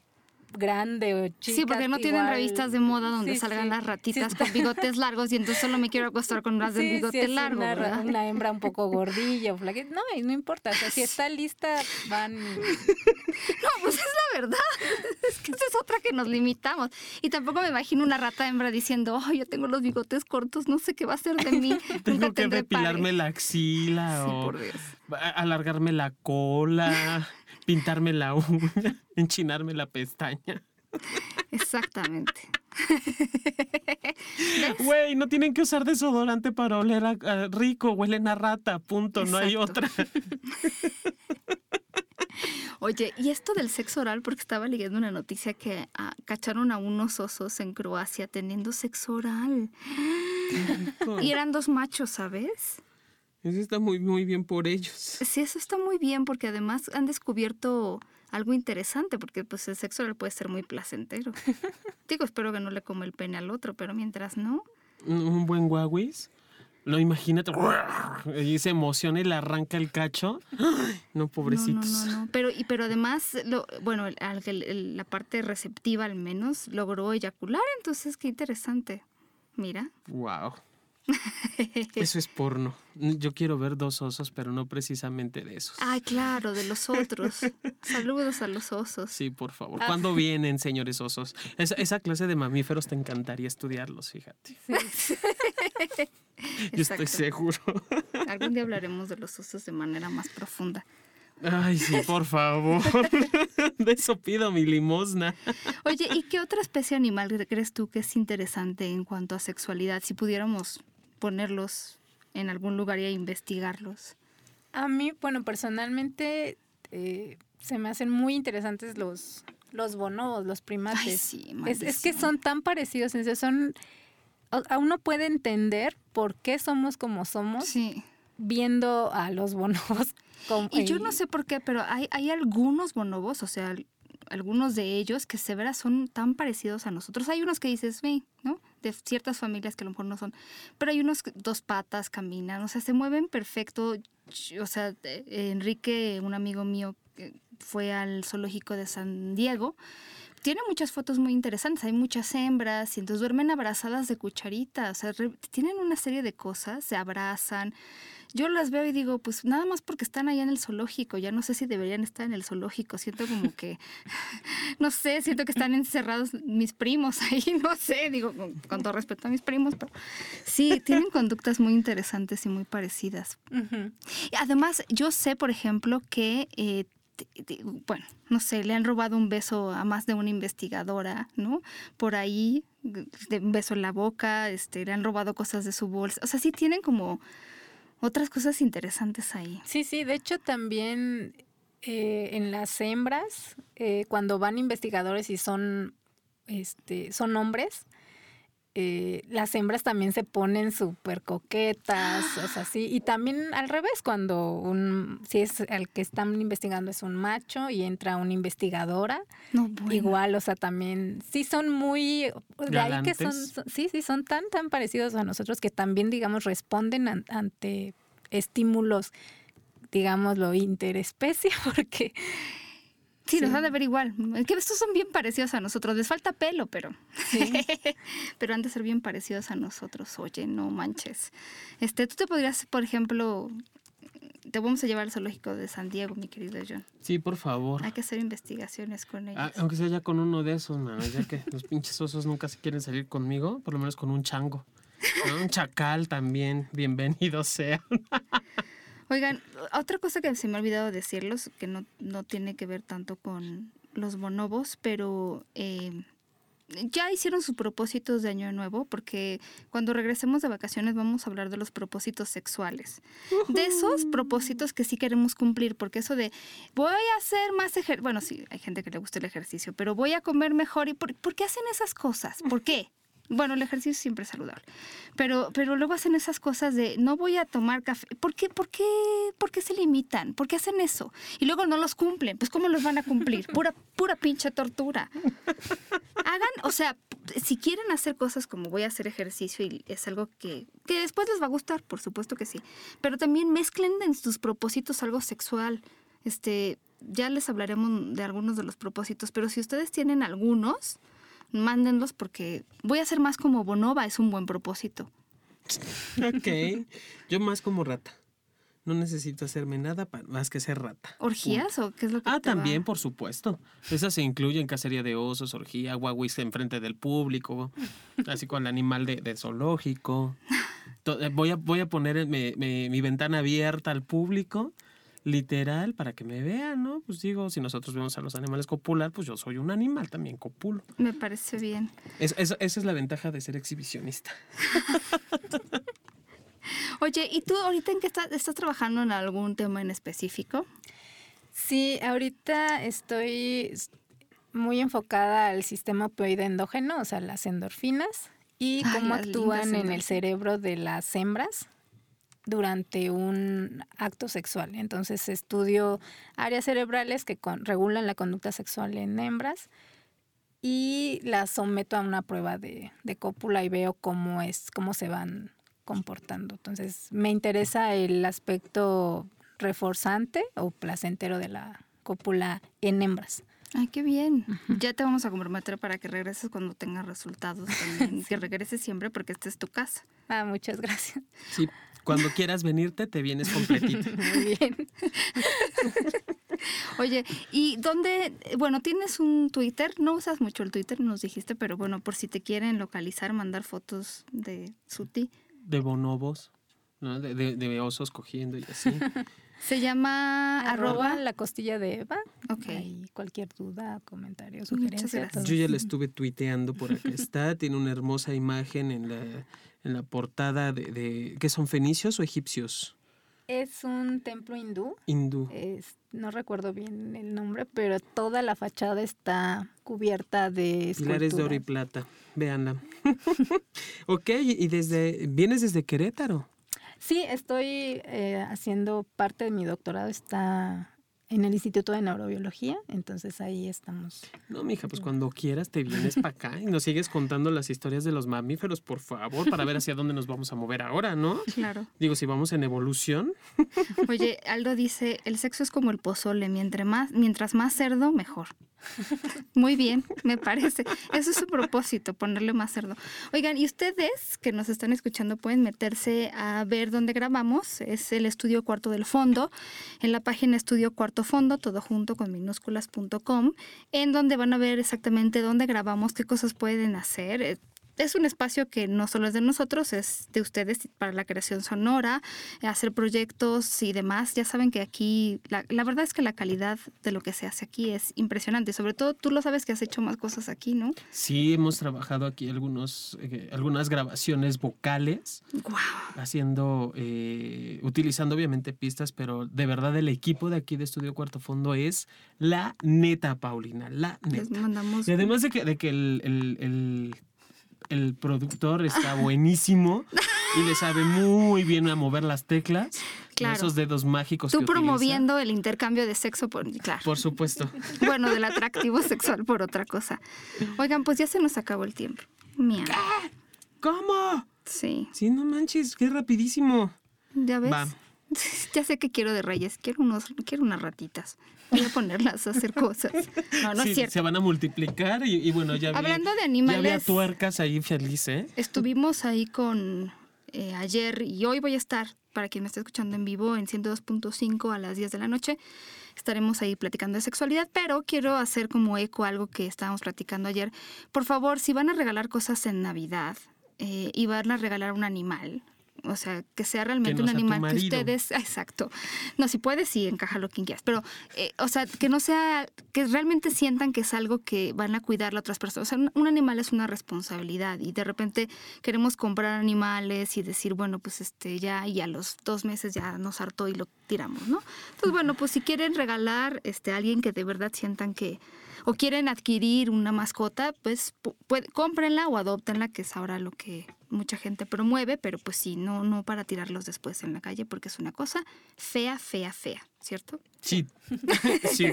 S3: grande o chica.
S1: Sí, porque no tienen revistas de moda donde
S3: Sí,
S1: salgan
S3: sí.
S1: las ratitas con bigotes largos y entonces solo me quiero acostar con las del
S3: Sí, sí,
S1: bigote largo,
S3: una, ra-
S1: ¿verdad?
S3: una hembra un poco gordilla o flaquita. No, y no importa. O sea, si está lista, van.
S1: No, pues es la verdad. Es que esa es otra que nos limitamos. Y tampoco me imagino una rata hembra diciendo, oh, yo tengo los bigotes cortos, no sé qué va a ser de mí.
S2: tengo que depilarme la axila o alargarme la cola, pintarme la uña, enchinarme la pestaña.
S1: Exactamente.
S2: Güey, no tienen que usar desodorante para oler a, rico, huelen a rata, punto, no hay otra.
S1: Oye, y esto del sexo oral, porque estaba leyendo una noticia que ah, cacharon a unos osos en Croacia teniendo sexo oral. y eran dos machos, ¿sabes?
S2: Eso está muy, muy bien por ellos.
S1: Sí, eso está muy bien porque además han descubierto algo interesante porque pues el sexo oral puede ser muy placentero. Digo, espero que no le coma el pene al otro, pero mientras no.
S2: Un buen guaguis. No, imagínate. Y se emociona y le arranca el cacho. No, pobrecitos.
S1: No, no, no, Pero, y, pero además, lo, bueno, la parte receptiva al menos logró eyacular, entonces qué interesante. Mira.
S2: Wow. Eso es porno. Yo quiero ver dos osos, pero no precisamente de esos.
S1: Ay, claro, de los otros. Saludos a los osos.
S2: Sí, por favor. ¿Cuándo vienen, señores osos? Esa, clase de mamíferos te encantaría estudiarlos, fíjate. Yo estoy seguro.
S1: Algún día hablaremos de los osos de manera más profunda.
S2: Ay, sí, por favor. De eso pido mi limosna.
S1: Oye, ¿y qué otra especie animal crees tú que es interesante en cuanto a sexualidad? Si pudiéramos ponerlos en algún lugar y a investigarlos.
S3: A mí, bueno, personalmente eh, se me hacen muy interesantes los, los bonobos, los primates. Ay,
S1: sí,
S3: es, es, que son tan parecidos, son a uno puede entender por qué somos como somos
S1: sí.
S3: viendo a los bonobos.
S1: y yo no sé por qué, pero hay, hay algunos bonobos, o sea, algunos de ellos que se verá son tan parecidos a nosotros. Hay unos que dices, ve, ¿no? De ciertas familias que a lo mejor no son, pero hay unos dos patas caminan, o sea, se mueven perfecto. O sea, Enrique, un amigo mío, fue al zoológico de San Diego tiene muchas fotos muy interesantes. Hay muchas hembras y entonces duermen abrazadas de cucharita. O sea, tienen una serie de cosas, se abrazan. Yo las veo y digo, pues nada más porque están allá en el zoológico. Ya no sé si deberían estar en el zoológico. Siento como que, no sé, siento que están encerrados mis primos ahí. No sé, digo, con, todo respeto a mis primos, pero sí, tienen conductas muy interesantes y muy parecidas. y además, yo sé, por ejemplo, que eh, bueno, no sé, le han robado un beso a más de una investigadora, ¿no? Por ahí, un beso en la boca, este, le han robado cosas de su bolsa. O sea, sí tienen como otras cosas interesantes ahí.
S3: Sí, sí, de hecho también eh, en las hembras, eh, cuando van investigadores y son, este, son hombres, eh, las hembras también se ponen súper coquetas, o sea, sí. Y también al revés, cuando un, si es el que están investigando es un macho y entra una investigadora, igual, o sea, también, sí son muy, de ahí que son, sí, sí, son tan, tan parecidos a nosotros que también, digamos, responden ante estímulos, digamos, lo interespecie, porque
S1: Sí, nos han de ver igual. Que estos son bien parecidos a nosotros. Les falta pelo, pero. pero han de ser bien parecidos a nosotros. Oye, no manches. Este, tú te podrías, por ejemplo, te vamos a llevar al zoológico de San Diego, mi querido John.
S2: Sí, por favor.
S1: Hay que hacer investigaciones con ellos.
S2: Ah, aunque sea ya con uno de esos, man, ya que los pinches osos nunca se quieren salir conmigo, por lo menos con un chango. Un chacal también, bienvenido sea.
S1: Oigan, otra cosa que se me ha olvidado decirlos, que no, no tiene que ver tanto con los bonobos, pero eh, ya hicieron sus propósitos de año nuevo, porque cuando regresemos de vacaciones vamos a hablar de los propósitos sexuales. De esos propósitos que sí queremos cumplir, porque eso de voy a hacer más ejercicio, bueno, sí, hay gente que le gusta el ejercicio, pero voy a comer mejor. ¿Y por, por qué hacen esas cosas? ¿Por qué? Bueno, el ejercicio siempre es saludable. Pero, pero luego hacen esas cosas de no voy a tomar café. ¿Por qué, por qué, por qué se limitan? ¿Por qué hacen eso? Y luego no los cumplen. Pues ¿cómo los van a cumplir? Pura, pura pinche tortura. Hagan, o sea, si quieren hacer cosas como voy a hacer ejercicio y es algo que, que después les va a gustar, por supuesto que sí. Pero también mezclen en sus propósitos algo sexual. Este, ya les hablaremos de algunos de los propósitos, pero si ustedes tienen algunos, mándenlos porque voy a ser más como Bonova, es un buen propósito.
S2: ok, yo más como rata. No necesito hacerme nada más que ser rata.
S1: ¿Orgías o qué es lo que
S2: Ah,
S1: te va-
S2: también, por supuesto. Esas se incluyen cacería de osos, orgía, guaguis enfrente del público, así con el animal de, de zoológico. Eh, Voy a, voy a poner en mi, mi- mi ventana abierta al público, literal, para que me vean, ¿no? Pues digo, si nosotros vemos a los animales copular, pues yo soy un animal también copulo.
S1: Me parece bien.
S2: Es- es- esa es la ventaja de ser exhibicionista.
S1: Oye, ¿y tú ahorita en qué estás, estás trabajando en algún tema en específico?
S3: Sí, ahorita estoy muy enfocada al sistema opioide endógeno, o sea, las endorfinas, y
S1: Ay,
S3: cómo
S1: las
S3: actúan en el cerebro de las hembras durante un acto sexual. Entonces estudio áreas cerebrales que con- regulan la conducta sexual en hembras y las someto a una prueba de, de cópula y veo cómo es, cómo se van comportando. Entonces me interesa el aspecto reforzante o placentero de la cópula en hembras.
S1: Ay, qué bien. Ya te vamos a comprometer para que regreses cuando tengas resultados también. Que regreses siempre porque esta es tu casa.
S3: Ah, muchas gracias.
S2: Sí, cuando quieras venirte, te vienes completita.
S3: Muy bien.
S1: Oye, ¿y dónde? Bueno, tienes un Twitter. No usas mucho el Twitter, nos dijiste, pero bueno, por si te quieren localizar, mandar fotos de Suti.
S2: De bonobos, ¿no? De, de- de osos cogiendo y así.
S1: Se llama
S3: Arroba
S1: arroba.
S3: la costilla de Eva.
S1: Ok.
S3: Ahí cualquier duda, comentario, sugerencia.
S2: Yo ya la estuve tuiteando por acá está. Tiene una hermosa imagen en la, en la portada de, de- ¿Qué son fenicios o egipcios?
S3: Es un templo hindú.
S2: Hindú.
S3: Es- no recuerdo bien el nombre, pero toda la fachada está cubierta de
S2: Pilares de oro y
S3: esculturas.
S2: plata. Véanla. ok, y desde. Vienes desde Querétaro.
S3: Sí, estoy eh, haciendo parte de mi doctorado, está en el Instituto de Neurobiología, entonces ahí estamos.
S2: No, mija, pues cuando quieras te vienes para acá y nos sigues contando las historias de los mamíferos, por favor, para ver hacia dónde nos vamos a mover ahora, ¿no?
S1: Claro.
S2: Digo, si vamos en evolución.
S1: Oye, Aldo dice, el sexo es como el pozole, mientras más, mientras más cerdo, mejor. Muy bien, me parece. Eso es su propósito, ponerle más cerdo. Oigan, y ustedes que nos están escuchando pueden meterse a ver dónde grabamos. Es el estudio cuarto del fondo, en la página estudio cuarto fondo, todo junto con minúsculas.com, en donde van a ver exactamente dónde grabamos, qué cosas pueden hacer. Eh, es un espacio que no solo es de nosotros, es de ustedes para la creación sonora, hacer proyectos y demás. Ya saben que aquí, la, la verdad es que la calidad de lo que se hace aquí es impresionante. Sobre todo tú lo sabes que has hecho más cosas aquí, ¿no?
S2: Sí, hemos trabajado aquí algunos, eh, algunas grabaciones vocales,
S1: ¡Guau!
S2: haciendo, eh, utilizando obviamente pistas, pero de verdad el equipo de aquí de Estudio Cuarto Fondo es la neta, Paulina, la
S1: Les
S2: neta.
S1: mandamos.
S2: Y además de que, de que el, el- el- el productor está buenísimo y le sabe muy bien a mover las teclas,
S1: Claro.
S2: esos dedos mágicos.
S1: Tú
S2: que utiliza.
S1: promoviendo el intercambio de sexo por, claro.
S2: Por supuesto.
S1: Bueno, del atractivo sexual por otra cosa. Oigan, pues ya se nos acabó el tiempo. Mía.
S2: ¿Cómo?
S1: Sí.
S2: Sí, no manches, qué rapidísimo.
S1: ¿Ya ves?
S2: Va.
S1: Ya sé que quiero de reyes, quiero unos, quiero unas ratitas. Voy a ponerlas a hacer cosas. No, no
S2: Sí,
S1: es cierto.
S2: Se van a multiplicar y, y bueno, ya vi-
S1: Hablando de
S2: Ya había
S1: animales,
S2: tuercas ahí feliz, ¿eh?
S1: estuvimos ahí con eh, ayer y hoy voy a estar, para quien me esté escuchando en vivo, en 102.5 a las 10 de la noche. Estaremos ahí platicando de sexualidad, pero quiero hacer como eco algo que estábamos platicando ayer. Por favor, si van a regalar cosas en Navidad eh, y van a regalar un animal, o sea, que sea realmente
S2: no
S1: un animal que ustedes, exacto. No, si puedes, sí, encaja lo que quieras, pero, eh, o sea, que no sea, que realmente sientan que es algo que van a cuidar a otras personas. O sea, un, un animal es una responsabilidad y de repente queremos comprar animales y decir, bueno, pues este ya, y a los dos meses ya nos hartó y lo tiramos, ¿no? Entonces, bueno, pues si quieren regalar este, a alguien que de verdad sientan que, o quieren adquirir una mascota, pues pu- puede- cómprenla o adóptenla, que es ahora lo que mucha gente promueve, pero pues sí, no, no para tirarlos después en la calle, porque es una cosa fea, fea, fea, ¿cierto?
S2: Sí. sí.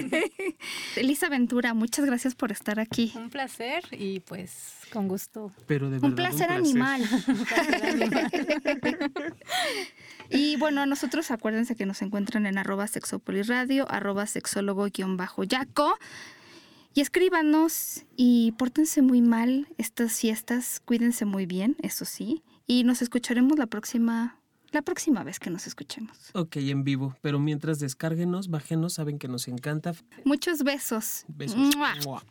S1: Elisa Ventura, muchas gracias por estar aquí.
S3: Un placer y pues con gusto.
S2: Pero de verdad.
S1: Un placer animal. y bueno, a nosotros acuérdense que nos encuentran en arroba sexopoliradio, arroba sexólogo-yaco. Y escríbanos y pórtense muy mal estas fiestas, cuídense muy bien, eso sí. Y nos escucharemos la próxima la próxima vez que nos escuchemos.
S2: Ok, en vivo. Pero mientras descárguenos, bájenos, saben que nos encanta.
S1: Muchos besos.
S2: Besos.
S1: ¡Mua!
S2: Mua.